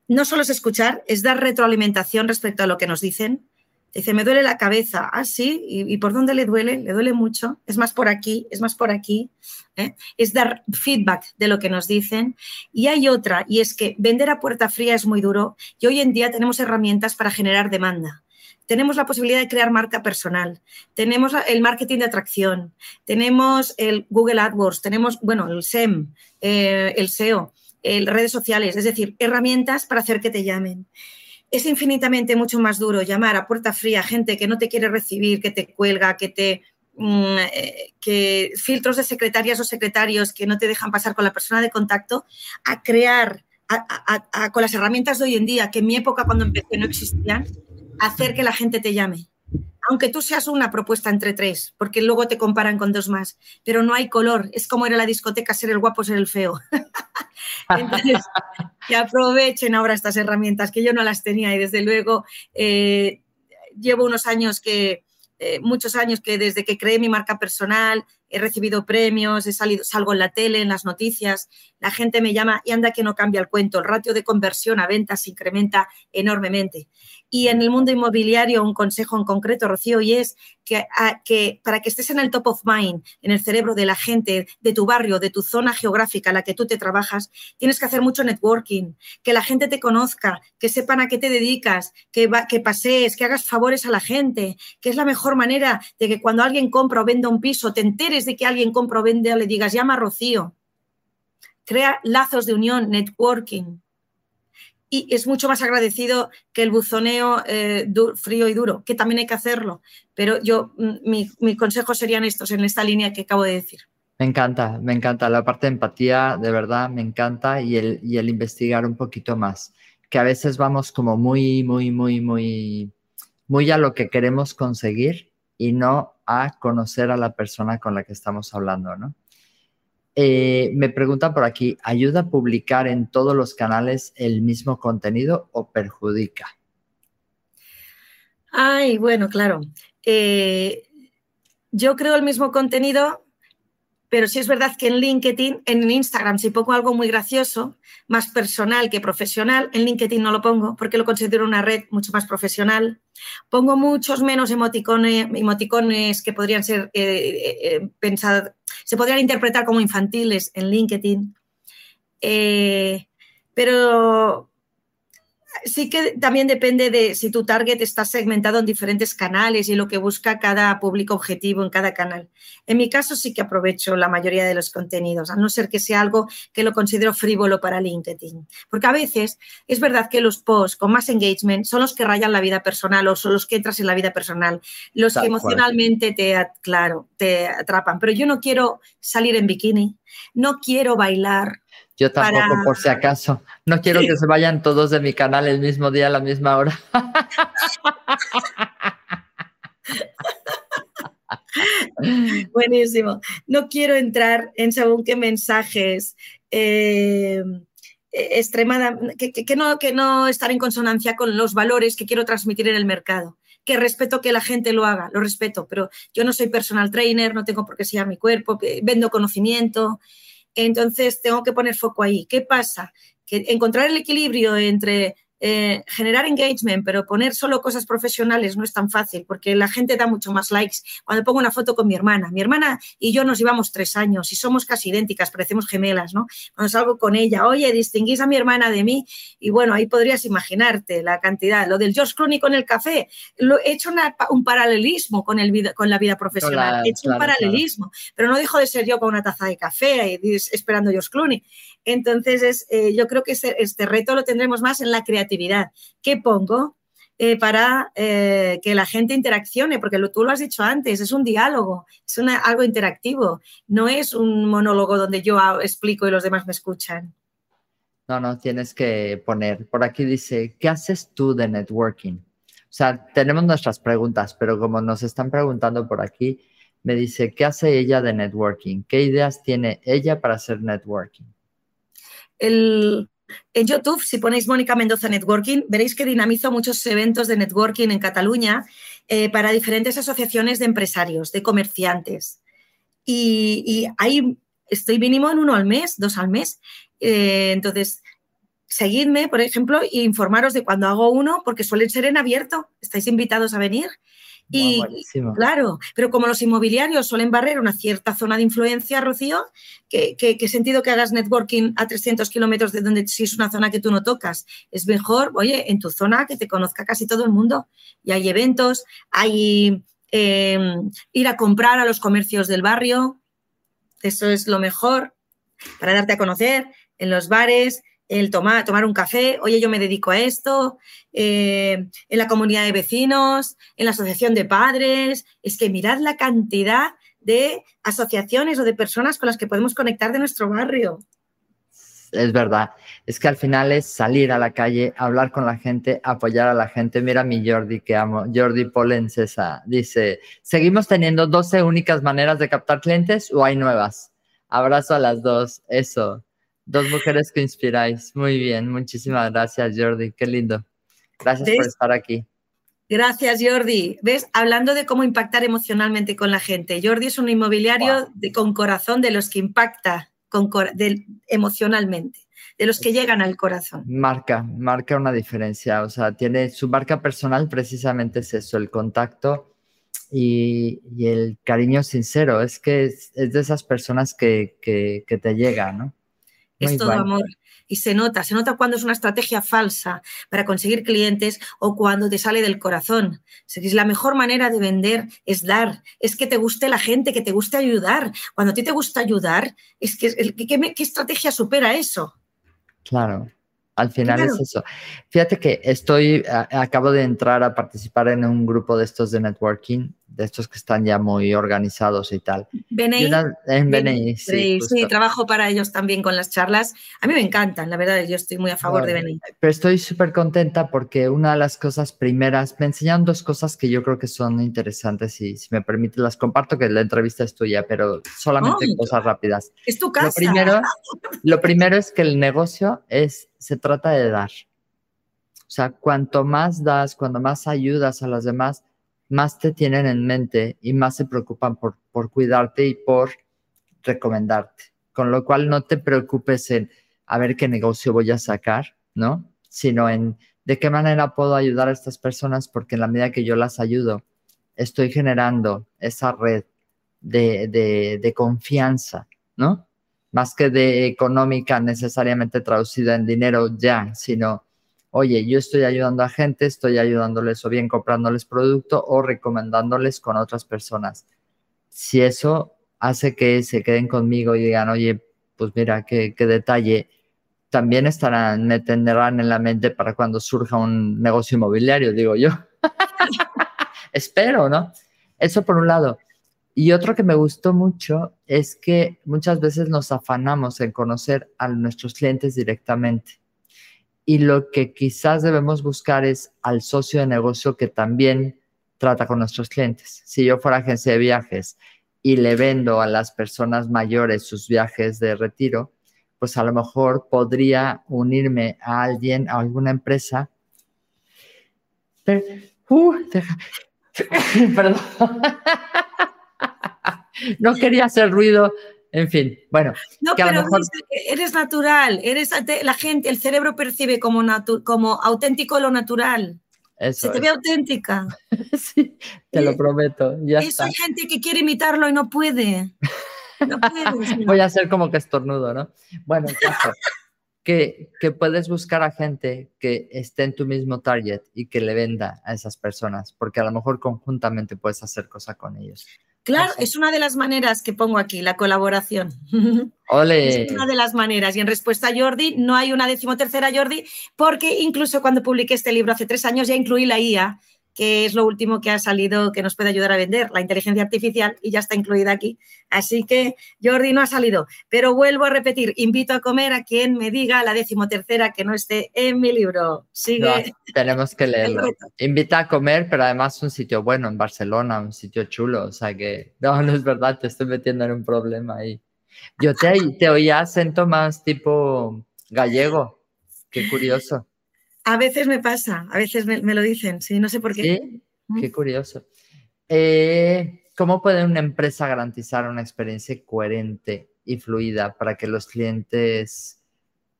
No solo es escuchar, es dar retroalimentación respecto a lo que nos dicen. Dice, me duele la cabeza. Ah, sí. ¿Y, por dónde le duele? Le duele mucho. Es más por aquí, es más por aquí. ¿eh? Es dar feedback de lo que nos dicen. Y hay otra, y es que vender a puerta fría es muy duro y hoy en día tenemos herramientas para generar demanda tenemos la posibilidad de crear marca personal, tenemos el marketing de atracción, tenemos el Google AdWords, tenemos, bueno, el SEM, eh, el SEO, el redes sociales, es decir, herramientas para hacer que te llamen. Es infinitamente mucho más duro llamar a puerta fría gente que no te quiere recibir, que te cuelga, que te mm, eh, que filtros de secretarias o secretarios que no te dejan pasar con la persona de contacto, a crear con las herramientas de hoy en día, que en mi época cuando empecé no existían, hacer que la gente te llame. Aunque tú seas una propuesta entre tres, porque luego te comparan con dos más, pero no hay color. Es como era la discoteca, ser el guapo, ser el feo. Entonces, que aprovechen ahora estas herramientas, que yo no las tenía y desde luego eh, llevo unos años que, eh, muchos años que desde que creé mi marca personal, he recibido premios, he salido, salgo en la tele, en las noticias, la gente me llama y anda que no cambia el cuento, el ratio de conversión a ventas se incrementa enormemente. Y en el mundo inmobiliario, un consejo en concreto, Rocío, y es que, que, para que estés en el top of mind, en el cerebro de la gente, de tu barrio, de tu zona geográfica en la que tú te trabajas, tienes que hacer mucho networking, que la gente te conozca, que sepan a qué te dedicas, que, que pasees, que hagas favores a la gente, que es la mejor manera de que cuando alguien compra o venda un piso, te enteres de que alguien compra o vende, le digas, llama a Rocío. Crea lazos de unión, networking y es mucho más agradecido que el buzoneo eh, frío y duro, que también hay que hacerlo. Pero yo, mm, mis mi consejos serían estos, en esta línea que acabo de decir. Me encanta, me encanta. La parte de empatía, de verdad, me encanta y el, y el investigar un poquito más. Que a veces vamos como muy, muy, muy, muy, muy a lo que queremos conseguir y no a conocer a la persona con la que estamos hablando, ¿no? Eh, me preguntan por aquí, ¿ayuda a publicar en todos los canales el mismo contenido o perjudica? Ay, bueno, claro. Eh, yo creo el mismo contenido pero sí es verdad que en LinkedIn, en Instagram, si pongo algo muy gracioso, más personal que profesional, en LinkedIn no lo pongo porque lo considero una red mucho más profesional. Pongo muchos menos emoticones, emoticones que podrían ser eh, eh, pensados, se podrían interpretar como infantiles en LinkedIn. Eh, pero sí que también depende de si tu target está segmentado en diferentes canales y lo que busca cada público objetivo en cada canal. En mi caso sí que aprovecho la mayoría de los contenidos, a no ser que sea algo que lo considero frívolo para LinkedIn. Porque a veces es verdad que los posts con más engagement son los que rayan la vida personal o son los que entras en la vida personal, los que emocionalmente te, claro, te atrapan. Pero yo no quiero salir en bikini, no quiero bailar, yo tampoco, por si acaso. No quiero que se vayan todos de mi canal el mismo día a la misma hora. Buenísimo. No quiero entrar en según qué mensajes eh, que, que, no, que no estar en consonancia con los valores que quiero transmitir en el mercado. Que respeto que la gente lo haga, lo respeto, pero yo no soy personal trainer, no tengo por qué ser mi cuerpo, vendo conocimiento. Entonces, tengo que poner foco ahí. ¿Qué pasa? Que encontrar el equilibrio entre eh, generar engagement, pero poner solo cosas profesionales no es tan fácil porque la gente da mucho más likes. Cuando pongo una foto con mi hermana, mi hermana y yo nos llevamos tres años y somos casi idénticas, parecemos gemelas, ¿no? Cuando salgo con ella, oye, distinguís a mi hermana de mí y bueno, ahí podrías imaginarte la cantidad. Lo del George Clooney con el café, lo, he hecho un paralelismo con, el con la vida profesional, he hecho un paralelismo, pero no dejo de ser yo con una taza de café esperando George Clooney. Entonces, es, eh, yo creo que este, este reto lo tendremos más en la creatividad. ¿Qué pongo? eh, para eh, que la gente interaccione, porque tú lo has dicho antes, es un diálogo, es algo interactivo, no es un monólogo donde yo explico y los demás me escuchan. No, no, tienes que poner, por aquí dice, ¿qué haces tú de networking? O sea, tenemos nuestras preguntas, pero como nos están preguntando por aquí, me dice, ¿qué hace ella de networking? ¿Qué ideas tiene ella para hacer networking? En YouTube, si ponéis Mónica Mendoza Networking, veréis que dinamizo muchos eventos de networking en Cataluña eh, para diferentes asociaciones de empresarios, de comerciantes. Y, ahí estoy mínimo en uno al mes, dos al mes. Eh, entonces, seguidme, por ejemplo, e informaros de cuando hago uno, porque suelen ser en abierto. Estáis invitados a venir. Y claro, pero como los inmobiliarios suelen barrer una cierta zona de influencia, Rocío, ¿qué, sentido que hagas networking a 300 kilómetros de donde si es una zona que tú no tocas? Es mejor, oye, en tu zona que te conozca casi todo el mundo. Y hay eventos, hay em, ir a comprar a los comercios del barrio, eso es lo mejor para darte a conocer en los bares, el tomar, tomar un café, oye, yo me dedico a esto, eh, en la comunidad de vecinos, en la asociación de padres. Es que mirad la cantidad de asociaciones o de personas con las que podemos conectar de nuestro barrio. Es verdad, es que al final es salir a la calle, hablar con la gente, apoyar a la gente. Mira mi Jordi que amo, Jordi Polencesa, dice, ¿seguimos teniendo 12 únicas maneras de captar clientes o hay nuevas? Abrazo a las dos, eso. Dos mujeres que inspiráis. Muy bien, muchísimas gracias, Jordi. Qué lindo. Gracias por estar aquí. Gracias, Jordi. ¿Ves? Hablando de cómo impactar emocionalmente con la gente. Jordi es un inmobiliario de, con corazón de los que impacta con, emocionalmente, de los que llegan al corazón. Marca, marca una diferencia. O sea, tiene su marca personal precisamente es eso, el contacto y, el cariño sincero. Es que es, de esas personas que, que, que te llega, ¿no? Es todo amor. Y se nota, se nota cuando es una estrategia falsa para conseguir clientes o cuando te sale del corazón. Es la mejor manera de vender es dar, es que te guste la gente, que te guste ayudar. Cuando a ti te gusta ayudar, es que ¿qué, qué estrategia supera eso? Claro, al final es eso. Fíjate que estoy, acabo de entrar a participar en un grupo de estos de networking de estos que están ya muy organizados y tal. BNI. en BNI, sí. Sí, trabajo para ellos también con las charlas. A mí me encantan, la verdad, yo estoy muy a favor de BNI. Pero estoy súper contenta porque una de las cosas primeras, me enseñaron dos cosas que yo creo que son interesantes y si me permite las comparto, que la entrevista es tuya, pero solamente cosas rápidas. Es tu casa. Lo primero, lo primero es que el negocio es, se trata de dar. O sea, cuanto más das, cuando más ayudas a los demás, más te tienen en mente y más se preocupan por, por cuidarte y por recomendarte. Con lo cual no te preocupes en a ver qué negocio voy a sacar, ¿no? Sino en de qué manera puedo ayudar a estas personas porque en la medida que yo las ayudo, estoy generando esa red de, de, de confianza, ¿no? Más que de económica necesariamente traducida en dinero ya, sino oye, yo estoy ayudando a gente, estoy ayudándoles o bien comprándoles producto o recomendándoles con otras personas. Si eso hace que se queden conmigo y digan, oye, pues mira, qué, detalle, también estarán, me tendrán en la mente para cuando surja un negocio inmobiliario, digo yo. Espero, ¿no? Eso por un lado. Y otro que me gustó mucho es que muchas veces nos afanamos en conocer a nuestros clientes directamente y lo que quizás debemos buscar es al socio de negocio que también trata con nuestros clientes. Si yo fuera agencia de viajes y le vendo a las personas mayores sus viajes de retiro, pues a lo mejor podría unirme a alguien, a alguna empresa. Uh, perdón. no quería hacer ruido, en fin, bueno. No, pero eres natural, eres la gente, el cerebro percibe como, como auténtico lo natural. Eso Se te ve auténtica. sí, te lo prometo. Ya Eso hay gente que quiere imitarlo y no puede. No puede. Voy a hacer como que estornudo, ¿no? Bueno, caso, que, que puedes buscar a gente que esté en tu mismo target y que le venda a esas personas, porque a lo mejor conjuntamente puedes hacer cosas con ellos. Claro, es una de las maneras que pongo aquí, la colaboración. Ole. Es una de las maneras. Y en respuesta a Jordi, no hay una decimotercera Jordi, porque incluso cuando publiqué este libro hace tres años ya incluí la IA que es lo último que ha salido que nos puede ayudar a vender, la inteligencia artificial, y ya está incluida aquí. Así que Jordi no ha salido. Pero vuelvo a repetir, invito a comer a quien me diga la decimotercera que no esté en mi libro. Sigue. tenemos que leerlo. Invita a comer, pero además un sitio bueno en Barcelona, un sitio chulo. O sea que, no, no es verdad, te estoy metiendo en un problema ahí. Yo te, te oía acento más tipo gallego. Qué curioso. A veces me pasa, a veces me, lo dicen, sí, no sé por qué. Sí, mm. qué curioso. Eh, ¿Cómo puede una empresa garantizar una experiencia coherente y fluida para que los clientes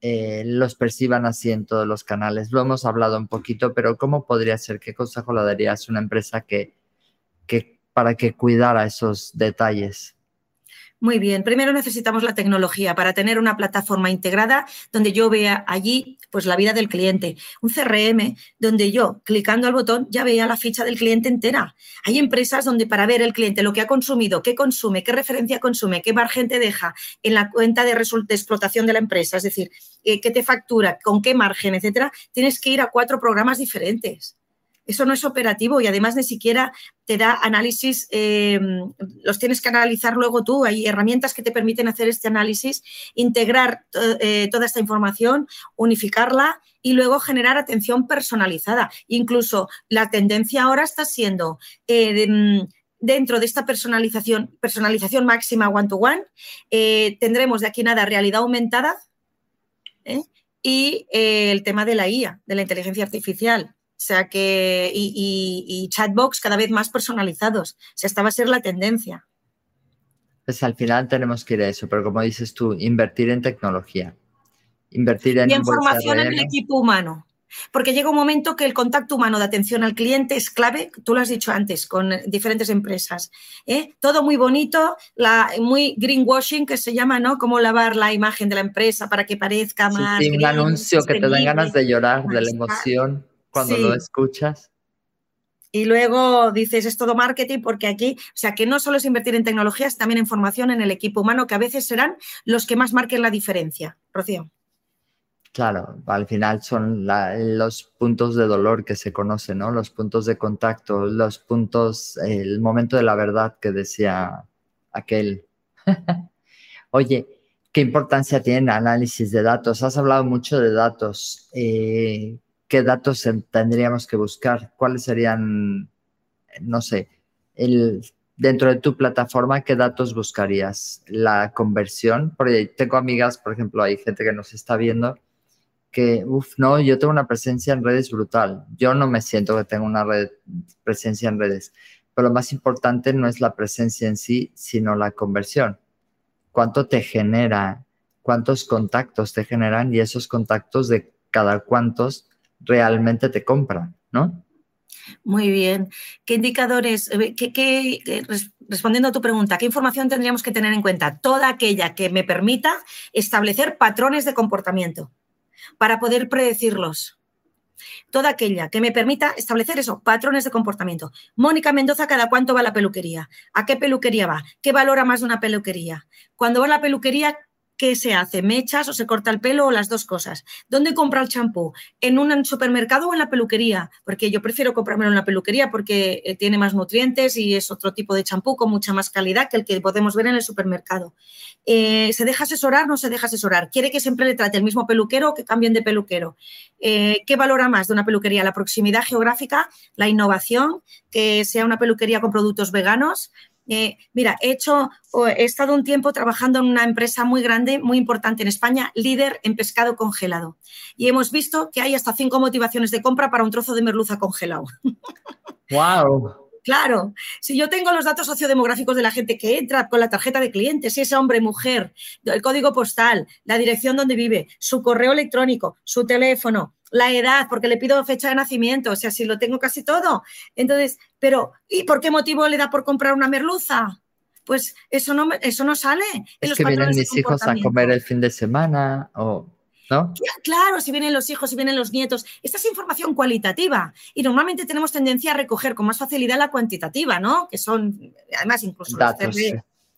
eh, los perciban así en todos los canales? Lo hemos hablado un poquito, pero ¿cómo podría ser? ¿Qué consejo le darías a una empresa que, que para que cuidara esos detalles? Muy bien, primero necesitamos la tecnología para tener una plataforma integrada donde yo vea allí pues la vida del cliente, un CRM donde yo clicando al botón ya vea la ficha del cliente entera. Hay empresas donde para ver el cliente lo que ha consumido, qué consume, qué referencia consume, qué margen te deja en la cuenta de, de explotación de la empresa, es decir, eh, qué te factura, con qué margen, etcétera, tienes que ir a cuatro programas diferentes. Eso no es operativo y además ni siquiera te da análisis, eh, los tienes que analizar luego tú. Hay herramientas que te permiten hacer este análisis, integrar eh, toda esta información, unificarla y luego generar atención personalizada. Incluso la tendencia ahora está siendo... Eh, mm, dentro de esta personalización, personalización máxima one-to-one, tendremos de aquí nada realidad aumentada y el tema de la IA, de la inteligencia artificial. O sea que, y, chatbox cada vez más personalizados. O sea, esta va a ser la tendencia. Pues al final tenemos que ir a eso, pero como dices tú, invertir en tecnología. Invertir en. Y en formación en el equipo humano. Porque llega un momento que el contacto humano de atención al cliente es clave, tú lo has dicho antes, con diferentes empresas. ¿eh? Todo muy bonito, la, muy greenwashing, que se llama, ¿no? Cómo lavar la imagen de la empresa para que parezca más. Sí, un anuncio que te da ganas de llorar, de la emoción cuando lo escuchas. Y luego dices, es todo marketing, porque aquí, o sea, que no solo es invertir en tecnologías, también en formación en el equipo humano, que a veces serán los que más marquen la diferencia. Rocío. Claro, al final son los puntos de dolor que se conocen, ¿no? Los puntos de contacto, los puntos, el momento de la verdad que decía aquel. Oye, ¿qué importancia tiene el análisis de datos? Has hablado mucho de datos. Eh, qué datos tendríamos que buscar, cuáles serían, no sé, el, dentro de tu plataforma, ¿qué datos buscarías? La conversión, porque tengo amigas, por ejemplo, hay gente que nos está viendo que, uff, no, yo tengo una presencia en redes brutal. Yo no me siento que tengo una red, presencia en redes, pero lo más importante no es la presencia en sí, sino la conversión. ¿Cuánto te genera? ¿Cuántos contactos te generan? Y esos contactos de cada cuántos realmente te compran, ¿no? Muy bien. ¿Qué indicadores, eh, qué, respondiendo a tu pregunta, qué información tendríamos que tener en cuenta? Toda aquella que me permita establecer patrones de comportamiento para poder predecirlos. Toda aquella que me permita establecer eso, patrones de comportamiento. Mónica Mendoza, ¿cada cuánto va a la peluquería? ¿A qué peluquería va? ¿Qué valora más de una peluquería? Cuando va a la peluquería, ¿qué se hace? ¿Mechas o se corta el pelo o las dos cosas? ¿Dónde compra el champú? ¿En un supermercado o en la peluquería? Porque yo prefiero comprármelo en la peluquería porque eh, tiene más nutrientes y es otro tipo de champú con mucha más calidad que el que podemos ver en el supermercado. Eh, ¿Se deja asesorar? ¿No se deja asesorar? ¿Quiere que siempre le trate el mismo peluquero o que cambien de peluquero? Eh, ¿Qué valora más de una peluquería? ¿La proximidad geográfica? ¿La innovación? ¿Que sea una peluquería con productos veganos? Eh, mira, he hecho, he estado un tiempo trabajando en una empresa muy grande, muy importante en España, líder en pescado congelado. Y hemos visto que hay hasta cinco motivaciones de compra para un trozo de merluza congelado. ¡Wow! Claro, si yo tengo los datos sociodemográficos de la gente que entra con la tarjeta de cliente, si es hombre, mujer, el código postal, la dirección donde vive, su correo electrónico, su teléfono, la edad, porque le pido fecha de nacimiento, o sea, si lo tengo casi todo. Entonces, pero ¿y por qué motivo le da por comprar una merluza? Pues eso no, eso no sale. Es que vienen mis hijos a comer el fin de semana o... ¿no? Claro, si vienen los hijos, si vienen los nietos. Esta es información cualitativa y normalmente tenemos tendencia a recoger con más facilidad la cuantitativa, ¿no? Que son, además, incluso datos,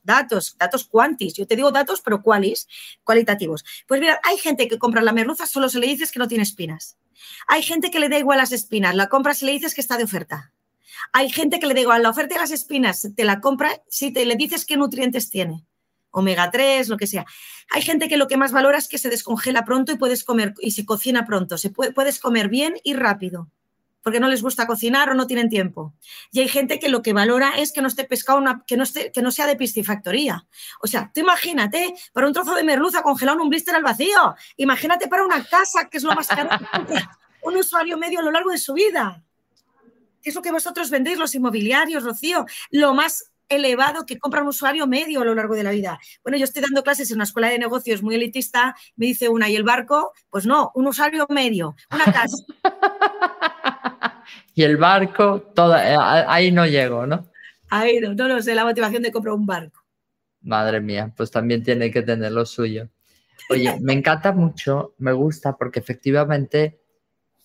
datos, datos cuantis. Yo te digo datos, pero cualis, cualitativos. Pues mira, hay gente que compra la merluza, solo se le dices que no tiene espinas. Hay gente que le da igual las espinas, la compra si le dices que está de oferta. Hay gente que le da igual la oferta de las espinas, te la compra si te le dices qué nutrientes tiene omega 3, lo que sea. Hay gente que lo que más valora es que se descongela pronto y puedes comer y se cocina pronto. Se puedes comer bien y rápido, porque no les gusta cocinar o no tienen tiempo. Y hay gente que lo que valora es que no esté pescado, una, que, no esté, que no sea de piscifactoría. O sea, tú imagínate para un trozo de merluza congelado en un blister al vacío. Imagínate para una casa, que es lo más caro, un usuario medio a lo largo de su vida. ¿Qué es lo que vosotros vendéis, los inmobiliarios, Rocío? Lo más elevado que compra un usuario medio a lo largo de la vida. Bueno, yo estoy dando clases en una escuela de negocios muy elitista, me dice una, ¿y el barco? Pues no, un usuario medio, una casa. y el barco, toda, eh, ahí no llego, ¿no? Ahí no, no, no sé la motivación de comprar un barco. Madre mía, pues también tiene que tener lo suyo. Oye, me encanta mucho, me gusta porque efectivamente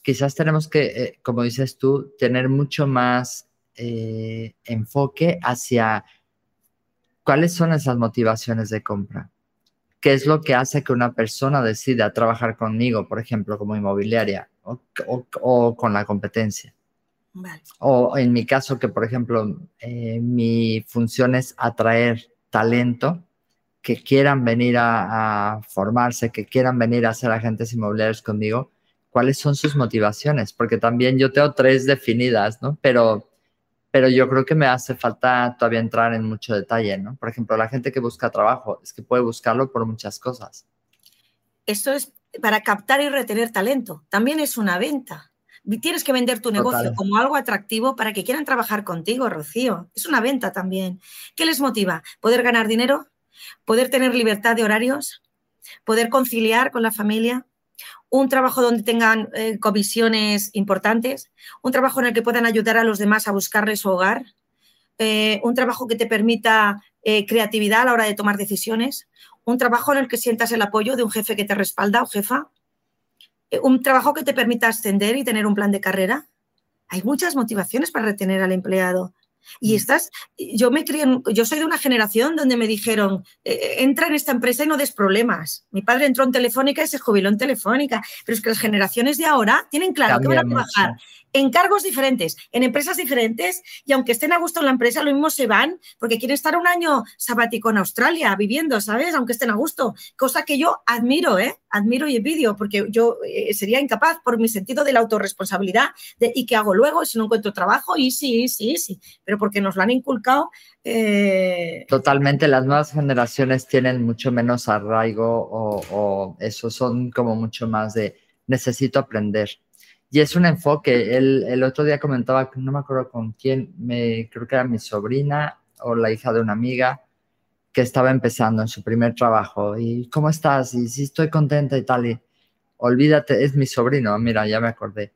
quizás tenemos que, eh, como dices tú, tener mucho más eh, enfoque hacia cuáles son esas motivaciones de compra. ¿Qué es lo que hace que una persona decida trabajar conmigo, por ejemplo, como inmobiliaria o, con la competencia? O en mi caso, que por ejemplo, eh, mi función es atraer talento que quieran venir a, a, formarse, que quieran venir a ser agentes inmobiliarios conmigo, ¿cuáles son sus motivaciones? Porque también yo tengo tres definidas, ¿no? Pero pero yo creo que me hace falta todavía entrar en mucho detalle, ¿no? Por ejemplo, la gente que busca trabajo es que puede buscarlo por muchas cosas. Eso es para captar y retener talento. También es una venta. Tienes que vender tu negocio como algo atractivo para que quieran trabajar contigo, Rocío. Es una venta también. ¿Qué les motiva? ¿Poder ganar dinero? ¿Poder tener libertad de horarios? ¿Poder conciliar con la familia? un trabajo donde tengan eh, comisiones importantes, un trabajo en el que puedan ayudar a los demás a buscarles su hogar, eh, un trabajo que te permita eh, creatividad a la hora de tomar decisiones, un trabajo en el que sientas el apoyo de un jefe que te respalda o jefa, un trabajo que te permita ascender y tener un plan de carrera. Hay muchas motivaciones para retener al empleado. Y mm. estás, yo me crié, yo soy de una generación donde me dijeron, eh, eh, entra en esta empresa y no des problemas. Mi padre entró en Telefónica y se jubiló en Telefónica, pero es que las generaciones de ahora tienen claro que van a trabajar en cargos diferentes, en empresas diferentes, y aunque estén a gusto en la empresa, lo mismo se van porque quieren estar un año sabático en Australia viviendo, ¿sabes? Aunque estén a gusto, cosa que yo admiro, ¿eh? Admiro y envidio, porque yo eh, sería incapaz por mi sentido de la autorresponsabilidad de ¿y qué hago luego si no encuentro trabajo? Y sí, sí, sí, pero porque nos lo han inculcado. Eh, Totalmente, las nuevas generaciones tienen mucho menos arraigo o, o eso, son como mucho más de necesito aprender y es un enfoque. El, el otro día comentaba, no me acuerdo con quién, me, creo que era mi sobrina o la hija de una amiga que estaba empezando en su primer trabajo. ¿Y cómo estás? Y sí, estoy contenta y tal. Y olvídate, es mi sobrino, mira, ya me acordé.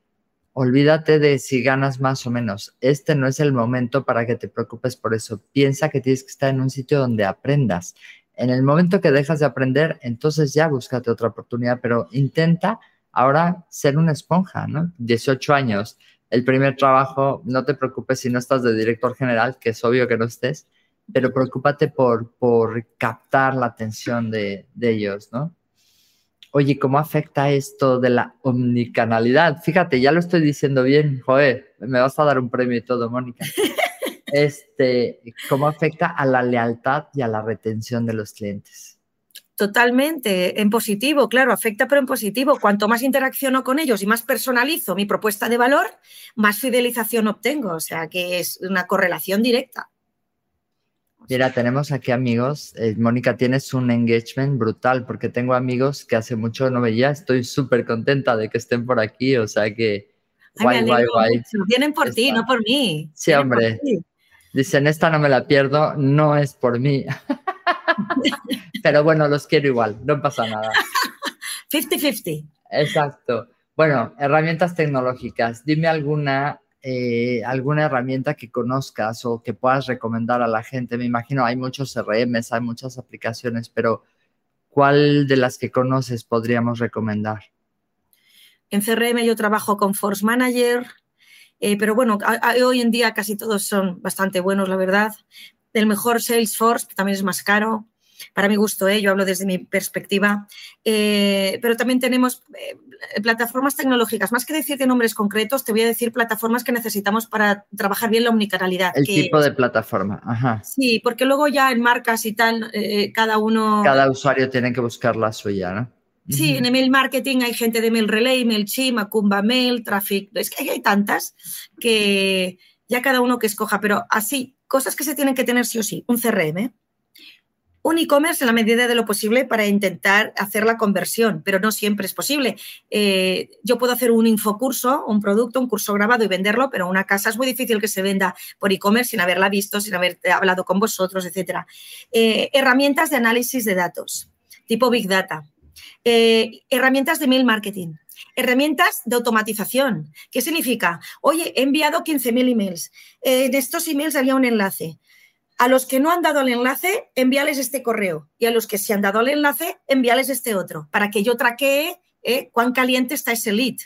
Olvídate de si ganas más o menos. Este no es el momento para que te preocupes por eso. Piensa que tienes que estar en un sitio donde aprendas. En el momento que dejas de aprender, entonces ya búscate otra oportunidad, pero intenta ahora ser una esponja, ¿no? 18 años, el primer trabajo, no te preocupes si no estás de director general, que es obvio que no estés, pero preocúpate por, por captar la atención de, de ellos, ¿no? Oye, ¿cómo afecta esto de la omnicanalidad? Fíjate, ya lo estoy diciendo bien, joder, me vas a dar un premio y todo, Mónica. Este, ¿cómo afecta a la lealtad y a la retención de los clientes? Totalmente, en positivo, claro, afecta pero en positivo. Cuanto más interacciono con ellos y más personalizo mi propuesta de valor, más fidelización obtengo. O sea que es una correlación directa. Mira, tenemos aquí amigos. Eh, Mónica, tienes un engagement brutal porque tengo amigos que hace mucho no veía. Estoy súper contenta de que estén por aquí. O sea que... guay, guay, guay. Vienen por ti, no por mí. Sí, hombre. Dicen, esta no me la pierdo, no es por mí. Pero bueno, los quiero igual, no pasa nada. 50-50. Exacto. Bueno, herramientas tecnológicas. Dime alguna, eh, alguna herramienta que conozcas o que puedas recomendar a la gente. Me imagino hay muchos CRMs, hay muchas aplicaciones, pero ¿cuál de las que conoces podríamos recomendar? En CRM yo trabajo con Force Manager, eh, pero bueno, hoy en día casi todos son bastante buenos, la verdad. El mejor Salesforce también es más caro para mi gusto, ¿eh? yo hablo desde mi perspectiva, eh, pero también tenemos eh, plataformas tecnológicas. Más que decirte nombres concretos, te voy a decir plataformas que necesitamos para trabajar bien la omnicanalidad. El tipo de plataforma, ajá. Sí, porque luego ya en marcas y tal, cada uno... Cada usuario tiene que buscar la suya, ¿no? Sí, en email marketing hay gente de Mail Relay, MailChimp, Macumba Mail, Traffic. Es que hay tantas que ya cada uno que escoja, pero así, cosas que se tienen que tener sí o sí. Un CRM, un e-commerce en la medida de lo posible para intentar hacer la conversión, pero no siempre es posible. Eh, yo puedo hacer un infocurso, un producto, un curso grabado y venderlo, pero una casa es muy difícil que se venda por e-commerce sin haberla visto, sin haber hablado con vosotros, etc. Eh, herramientas de análisis de datos, tipo Big Data. Eh, herramientas de mail marketing. Herramientas de automatización. ¿Qué significa? Oye, he enviado 15.000 emails. en estos emails había un enlace a los que no han dado el enlace, envíales este correo. Y a los que sí han dado el enlace, envíales este otro, para que yo traquee eh, cuán caliente está ese lead,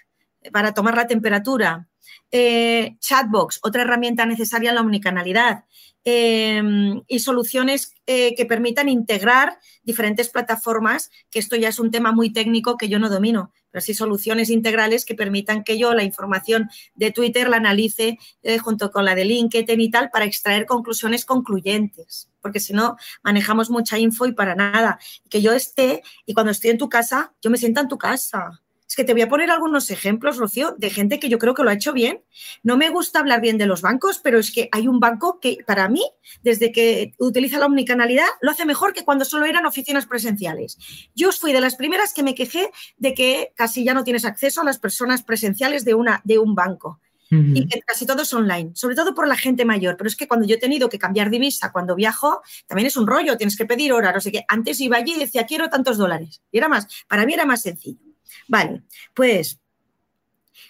para tomar la temperatura. Eh, chatbox, otra herramienta necesaria en la omnicanalidad. Em, y soluciones eh, que permitan integrar diferentes plataformas, que esto ya es un tema muy técnico que yo no domino, pero sí soluciones integrales que permitan que yo la información de Twitter la analice eh, junto con la de LinkedIn y tal para extraer conclusiones concluyentes, porque si no manejamos mucha info y para nada. Que yo esté y cuando estoy en tu casa, yo me sienta en tu casa es que te voy a poner algunos ejemplos, Rocío, de gente que yo creo que lo ha hecho bien. No me gusta hablar bien de los bancos, pero es que hay un banco que para mí, desde que utiliza la omnicanalidad, lo hace mejor que cuando solo eran oficinas presenciales. Yo fui de las primeras que me quejé de que casi ya no tienes acceso a las personas presenciales de, una, de un banco y que casi todo es online, sobre todo por la gente mayor. Pero es que cuando yo he tenido que cambiar divisa cuando viajo, también es un rollo, tienes que pedir hora, no sé qué. Antes iba allí y decía, quiero tantos dólares. Y era más, para mí era más sencillo. Vale, pues,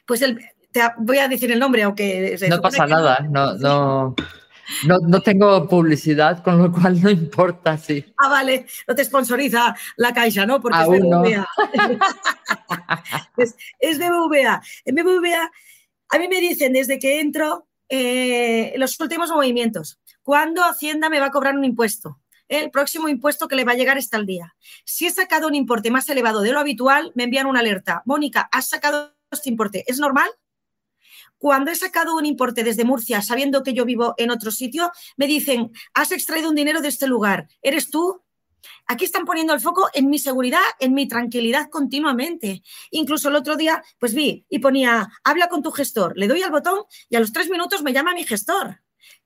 pues el, te voy a decir el nombre, aunque... no pasa nada, no, no, no, tengo publicidad, con lo cual no importa, sí. Ah, vale, no te sponsoriza la Caixa, ¿no? Porque es BBVA. es, es, BBVA. En BBVA, a mí me dicen desde que entro eh, los últimos movimientos, ¿cuándo Hacienda me va a cobrar un impuesto? El próximo impuesto que le va a llegar está al día. Si he sacado un importe más elevado de lo habitual, me envían una alerta. Mónica, ¿has sacado este importe? ¿Es normal? Cuando he sacado un importe desde Murcia, sabiendo que yo vivo en otro sitio, me dicen, has extraído un dinero de este lugar. ¿Eres tú? Aquí están poniendo el foco en mi seguridad, en mi tranquilidad continuamente. Incluso el otro día, pues vi y ponía, habla con tu gestor. Le doy al botón y a los tres minutos me llama mi gestor.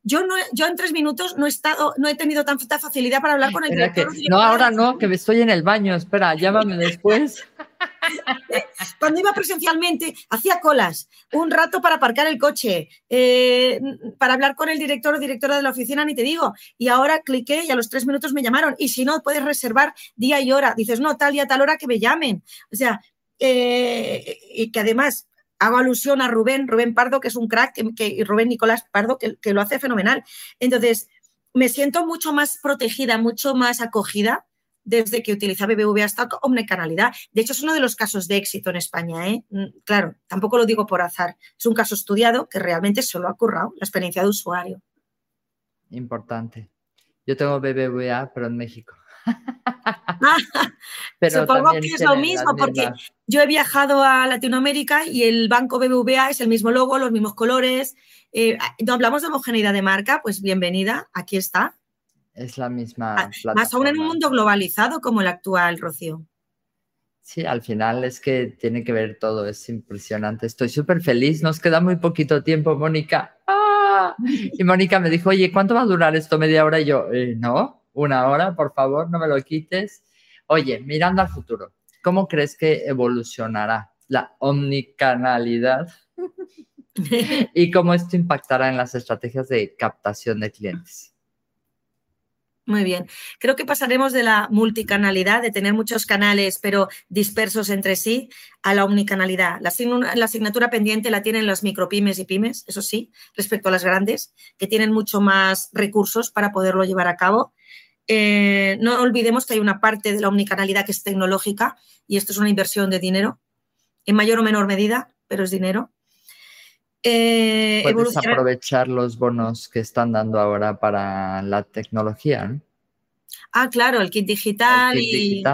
Yo, no, yo en tres minutos no he, estado, no he tenido tanta facilidad para hablar con el director. no, ahora no, que estoy en el baño. Espera, llámame después. Cuando iba presencialmente, hacía colas, un rato para aparcar el coche, eh, para hablar con el director o directora de la oficina, ni te digo. Y ahora cliqué y a los tres minutos me llamaron. Y si no, puedes reservar día y hora. Dices, no, tal día, tal hora que me llamen. O sea, eh, y que además hago alusión a Rubén, Rubén Pardo, que es un crack, y Rubén Nicolás Pardo, que, lo hace fenomenal. Entonces, me siento mucho más protegida, mucho más acogida desde que utiliza BBVA hasta omnicanalidad. De hecho, es uno de los casos de éxito en España. ¿eh? Mm, claro, tampoco lo digo por azar. Es un caso estudiado que realmente solo ha currado la experiencia de usuario. Importante. Yo tengo BBVA, pero en México. Supongo que es lo mismo, porque yo he viajado a Latinoamérica y el banco BBVA es el mismo logo, los mismos colores. Eh, no hablamos de homogeneidad de marca, pues bienvenida, aquí está. Es la misma. Ah, más aún en un mundo globalizado como el actual, Rocío. Sí, al final es que tiene que ver todo, es impresionante. Estoy súper feliz, nos queda muy poquito tiempo, Mónica. ¡Ah! Y Mónica me dijo, oye, ¿cuánto va a durar esto? ¿Media hora? Y yo, eh, no, una hora, por favor, no me lo quites. Oye, mirando al futuro, ¿cómo crees que evolucionará la omnicanalidad y cómo esto impactará en las estrategias de captación de clientes? Muy bien. Creo que pasaremos de la multicanalidad, de tener muchos canales pero dispersos entre sí, a la omnicanalidad. La, asignatura pendiente la tienen las micropymes y pymes, eso sí, respecto a las grandes, que tienen mucho más recursos para poderlo llevar a cabo. Eh, no olvidemos que hay una parte de la omnicanalidad que es tecnológica y esto es una inversión de dinero, en mayor o menor medida, pero es dinero. Eh, Puedes aprovechar los bonos que están dando ahora para la tecnología. Ah, claro, el kit digital y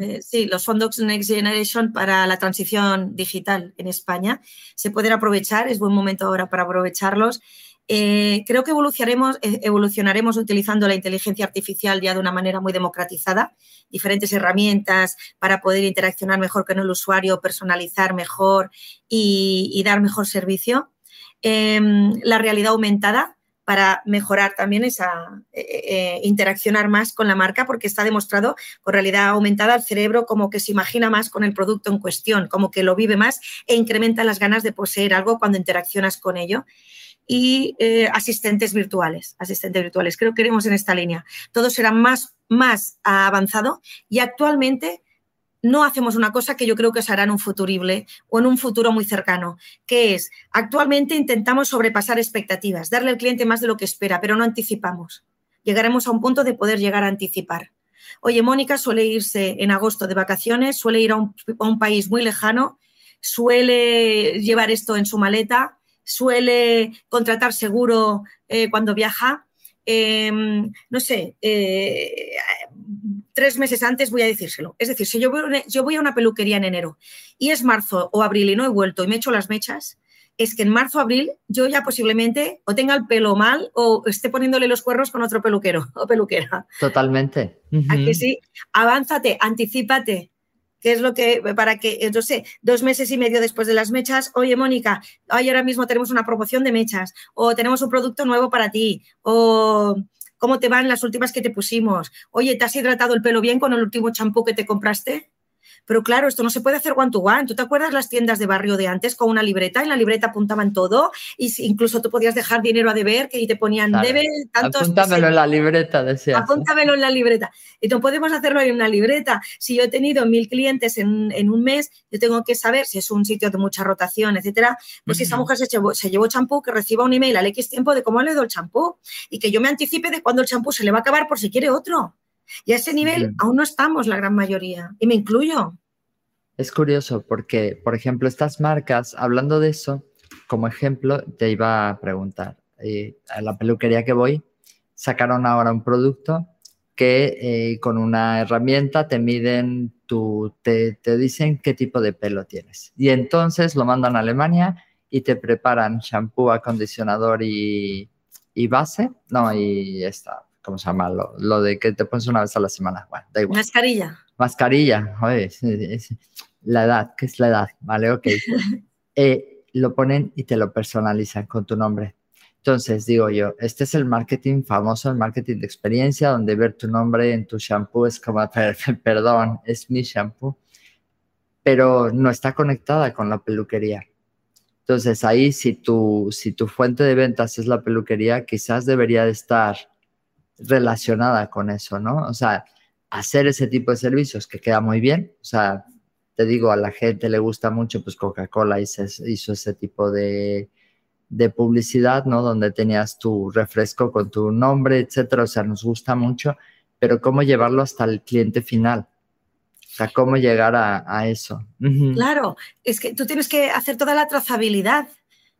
eh, sí, los fondos Next Generation para la transición digital en España se pueden aprovechar, es buen momento ahora para aprovecharlos. Eh, creo que evolucionaremos, evolucionaremos utilizando la inteligencia artificial ya de una manera muy democratizada, diferentes herramientas para poder interaccionar mejor con el usuario, personalizar mejor y, dar mejor servicio. Em, la realidad aumentada para mejorar también esa, eh, eh, interaccionar más con la marca, porque está demostrado con realidad aumentada el cerebro como que se imagina más con el producto en cuestión, como que lo vive más e incrementa las ganas de poseer algo cuando interaccionas con ello. Y eh, asistentes virtuales, asistentes virtuales, creo que iremos en esta línea. Todo será más, más avanzado y actualmente no hacemos una cosa que yo creo que se hará en un futurible o en un futuro muy cercano, que es, actualmente intentamos sobrepasar expectativas, darle al cliente más de lo que espera, pero no anticipamos. Llegaremos a un punto de poder llegar a anticipar. Oye, Mónica suele irse en agosto de vacaciones, suele ir a un, país muy lejano, suele llevar esto en su maleta, suele contratar seguro eh, cuando viaja. Em, no sé, eh, tres meses antes voy a decírselo. Es decir, si yo voy, yo voy a una peluquería en enero y es marzo o abril y no he vuelto y me echo las mechas, es que en marzo o abril yo ya posiblemente o tenga el pelo mal o esté poniéndole los cuernos con otro peluquero o peluquera. Totalmente. Aquí sí, avánzate, anticipate. Que es lo que, para que, no sé, dos meses y medio después de las mechas, oye, Mónica, hoy ahora mismo tenemos una promoción de mechas, o tenemos un producto nuevo para ti, o ¿Cómo te van las últimas que te pusimos? Oye, ¿te has hidratado el pelo bien con el último champú que te compraste? Pero claro, esto no se puede hacer one to one. ¿Tú te acuerdas las tiendas de barrio de antes con una libreta? En la libreta apuntaban todo y incluso tú podías dejar dinero a deber que te ponían debe tantos. Apúntamelo en la libreta, decías. Apúntamelo en la libreta. Y no podemos hacerlo en una libreta. Si yo he tenido mil clientes en, un mes, yo tengo que saber si es un sitio de mucha rotación, etcétera. Pues si esa mujer se llevó, se llevó champú, que reciba un email al X tiempo de cómo le doy el champú y que yo me anticipe de cuándo el champú se le va a acabar por si quiere otro. Y a ese nivel aún no estamos la gran mayoría, y me incluyo. Es curioso porque, por ejemplo, estas marcas, hablando de eso, como ejemplo, te iba a preguntar, eh, a la peluquería que voy, sacaron ahora un producto que eh, con una herramienta te miden tu, te, te, dicen qué tipo de pelo tienes. Y entonces lo mandan a Alemania y te preparan shampoo, acondicionador y, y base. No, y esta, ¿cómo se llama? Lo, de que te pones una vez a la semana. Bueno, da igual. Mascarilla. Mascarilla, oye, la edad, ¿qué es la edad? Vale, ok. Eh, lo ponen y te lo personalizan con tu nombre. Entonces, digo yo, este es el marketing famoso, el marketing de experiencia, donde ver tu nombre en tu shampoo es como, perdón, es mi shampoo, pero no está conectada con la peluquería. Entonces, ahí si tu, si tu fuente de ventas es la peluquería, quizás debería de estar relacionada con eso, ¿no? O sea, hacer ese tipo de servicios que queda muy bien. O sea, te digo, a la gente le gusta mucho, pues Coca-Cola hizo, ese tipo de, publicidad, ¿no? Donde tenías tu refresco con tu nombre, etcétera. O sea, nos gusta mucho, pero cómo llevarlo hasta el cliente final. O sea, cómo llegar a eso. Claro, es que tú tienes que hacer toda la trazabilidad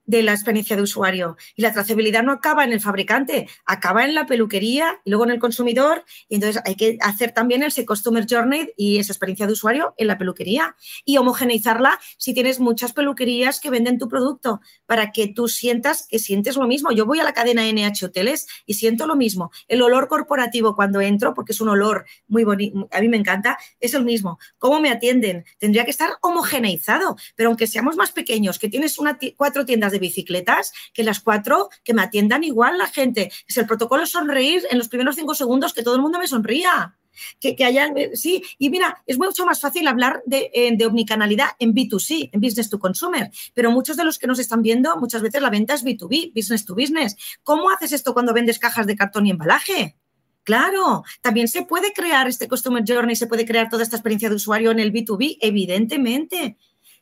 de la experiencia de usuario. Y la trazabilidad no acaba en el fabricante, acaba en la peluquería luego en el consumidor. Y entonces hay que hacer también ese Customer Journey y esa experiencia de usuario en la peluquería y homogeneizarla si tienes muchas peluquerías que venden tu producto para que tú sientas que sientes lo mismo. Yo voy a la cadena NH Hoteles y siento lo mismo. El olor corporativo cuando entro, porque es un olor muy bonito, a mí me encanta, es el mismo. ¿Cómo me atienden? Tendría que estar homogeneizado, pero aunque seamos más pequeños, que tienes una, cuatro tiendas de bicicletas, que las cuatro, que me atiendan igual la gente. Es el protocolo sonreír en los primeros cinco segundos, que todo el mundo me sonría. Que, que hayan, eh, sí, y mira, es mucho más fácil hablar de, eh, de, omnicanalidad en B2C, en business to consumer, pero muchos de los que nos están viendo, muchas veces la venta es B2B, business to business. ¿Cómo haces esto cuando vendes cajas de cartón y embalaje? Claro, también se puede crear este Customer Journey, se puede crear toda esta experiencia de usuario en el B2B, evidentemente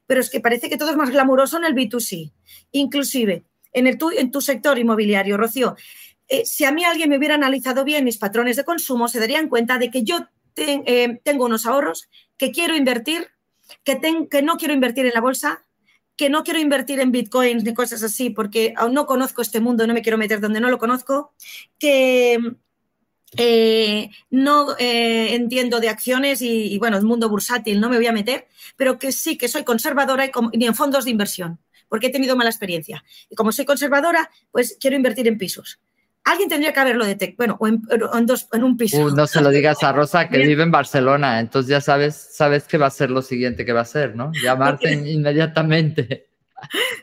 pero es que parece que todo es más glamuroso en el B2C. Inclusive, en, el, en tu sector inmobiliario, Rocío, eh, si a mí alguien me hubiera analizado bien mis patrones de consumo, se darían cuenta de que yo eh, tengo unos ahorros que quiero invertir, que, que no quiero invertir en la bolsa, que no quiero invertir en bitcoins ni cosas así porque aún no conozco este mundo, no me quiero meter donde no lo conozco, que eh, no eh, entiendo de acciones y, bueno, el mundo bursátil no me voy a meter, pero que sí que soy conservadora y ni en fondos de inversión, porque he tenido mala experiencia. Y como soy conservadora, pues quiero invertir en pisos. Alguien tendría que haberlo detectado, bueno, o en, dos, en un piso. no se lo digas a Rosa, que vive en Barcelona, entonces ya sabes, sabes que va a ser lo siguiente que va a ser, ¿no? Llamarte inmediatamente.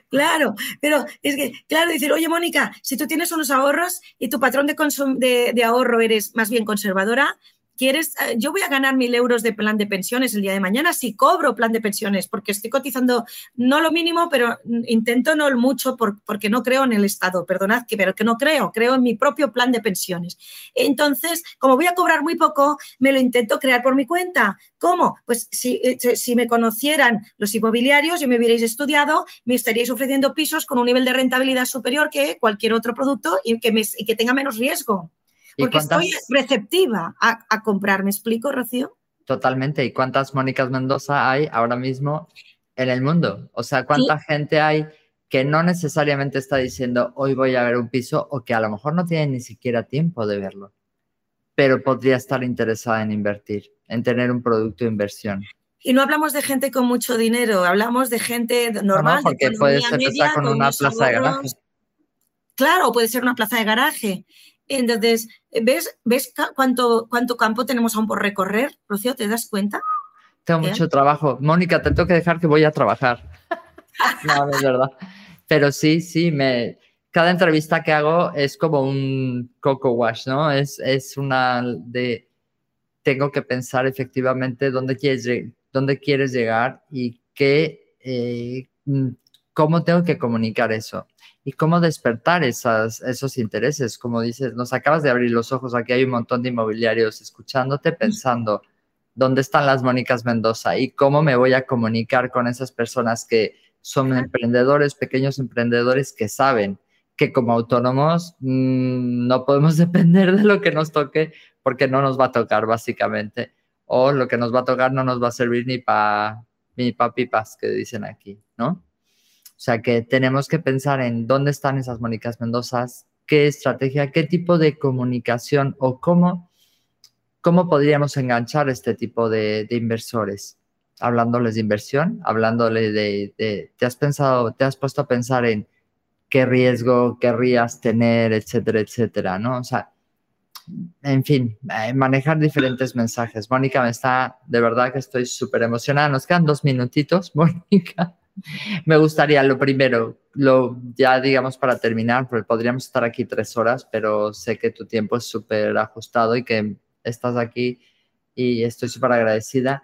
Claro, pero es que, claro, decir, oye, Mónica, si tú tienes unos ahorros y tu patrón de, de, de ahorro eres más bien conservadora, ¿Quieres? Eh, yo voy a ganar mil euros de plan de pensiones el día de mañana si cobro plan de pensiones, porque estoy cotizando no lo mínimo, pero intento no mucho porque no creo en el Estado, perdonad, que, pero que no creo, creo en mi propio plan de pensiones. Entonces, como voy a cobrar muy poco, me lo intento crear por mi cuenta. ¿Cómo? Pues si, eh, me conocieran los inmobiliarios y me hubierais estudiado, me estaríais ofreciendo pisos con un nivel de rentabilidad superior que cualquier otro producto y y que tenga menos riesgo. Porque estoy receptiva a, comprar, ¿me explico, Rocío? Totalmente. ¿Y cuántas Mónicas Mendoza hay ahora mismo en el mundo? O sea, ¿cuánta gente hay que no necesariamente está diciendo hoy voy a ver un piso o que a lo mejor no tiene ni siquiera tiempo de verlo, pero podría estar interesada en invertir, en tener un producto de inversión? Y no hablamos de gente con mucho dinero, hablamos de gente normal. No, porque puedes empezar con, una plaza de garaje. Claro, puede ser una plaza de garaje. Entonces, ¿ves, ves cuánto, cuánto campo tenemos aún por recorrer, Rocío? ¿Te das cuenta? Tengo mucho trabajo. Mónica, te tengo que dejar que voy a trabajar. no, es verdad. Pero sí, sí, me, cada entrevista que hago es como un coco wash, ¿no? Es, es una de, tengo que pensar efectivamente dónde quieres, dónde quieres llegar y qué, eh, cómo tengo que comunicar eso y cómo despertar esas, esos intereses. Como dices, nos acabas de abrir los ojos, aquí hay un montón de inmobiliarios escuchándote, pensando, ¿dónde están las Mónicas Mendoza? ¿Y cómo me voy a comunicar con esas personas que son emprendedores, pequeños emprendedores que saben que como autónomos mm, no podemos depender de lo que nos toque porque no nos va a tocar básicamente. O lo que nos va a tocar no nos va a servir ni para ni pa pipas que dicen aquí, ¿no? O sea que tenemos que pensar en dónde están esas Mónicas Mendozas, qué estrategia, qué tipo de comunicación o cómo, cómo podríamos enganchar este tipo de, inversores. Hablándoles de inversión, hablándoles de, te has pensado, te has puesto a pensar en qué riesgo querrías tener, etcétera, etcétera, ¿no? O sea, en fin, eh, manejar diferentes mensajes. Mónica, me está, de verdad que estoy súper emocionada. Nos quedan dos minutitos, Mónica. Me gustaría, lo primero, lo, ya digamos para terminar, porque podríamos estar aquí tres horas, pero sé que tu tiempo es súper ajustado y que estás aquí y estoy súper agradecida.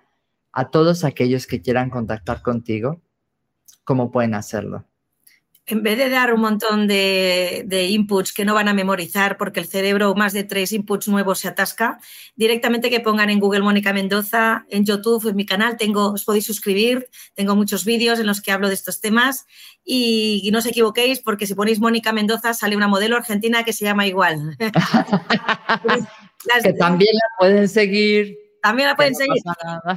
A todos aquellos que quieran contactar contigo, ¿cómo pueden hacerlo? En vez de dar un montón de, inputs que no van a memorizar porque el cerebro más de tres inputs nuevos se atasca, directamente que pongan en Google Mónica Mendoza, en YouTube, en mi canal, tengo, os podéis suscribir, tengo muchos vídeos en los que hablo de estos temas y, no os equivoquéis porque si ponéis Mónica Mendoza sale una modelo argentina que se llama igual. que también la pueden seguir también la pueden seguir,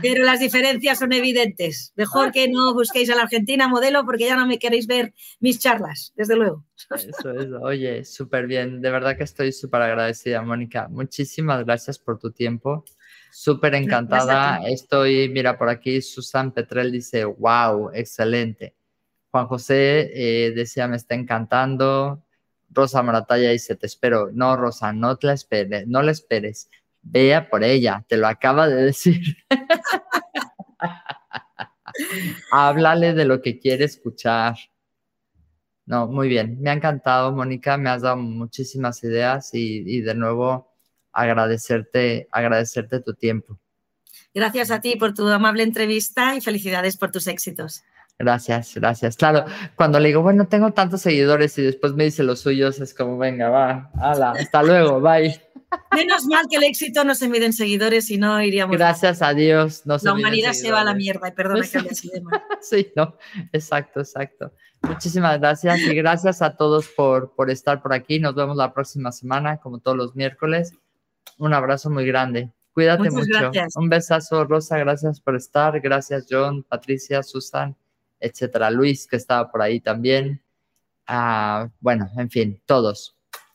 pero las diferencias son evidentes. Mejor que no busquéis a la Argentina modelo porque ya no me queréis ver mis charlas, desde luego. Eso es, oye, súper bien. De verdad que estoy súper agradecida, Mónica. Muchísimas gracias por tu tiempo. Súper encantada. Estoy, mira, por aquí Susan Petrel dice, wow, excelente. Juan José eh, decía, me está encantando. Rosa Maratalla dice, te espero. No, Rosa, no te la esperes, no la esperes vea por ella, te lo acaba de decir. Háblale de lo que quiere escuchar. No, muy bien. Me ha encantado, Mónica. Me has dado muchísimas ideas y, de nuevo agradecerte, agradecerte tu tiempo. Gracias a ti por tu amable entrevista y felicidades por tus éxitos. Gracias, gracias. Claro, cuando le digo, bueno, tengo tantos seguidores y después me dice los suyos, es como, venga, va, hala, hasta luego, bye. Menos mal que el éxito no se mide en seguidores, si no iríamos. Gracias a Dios. No la humanidad se va a la mierda, y perdona que hable así de mal. sí, no, exacto, exacto. Muchísimas gracias y gracias a todos por, por estar por aquí. Nos vemos la próxima semana, como todos los miércoles. Un abrazo muy grande. Cuídate mucho. Un besazo, Rosa. Gracias por estar. Gracias, John, Patricia, Susan, etcétera. Luis, que estaba por ahí también. Ah, bueno, en fin, todos.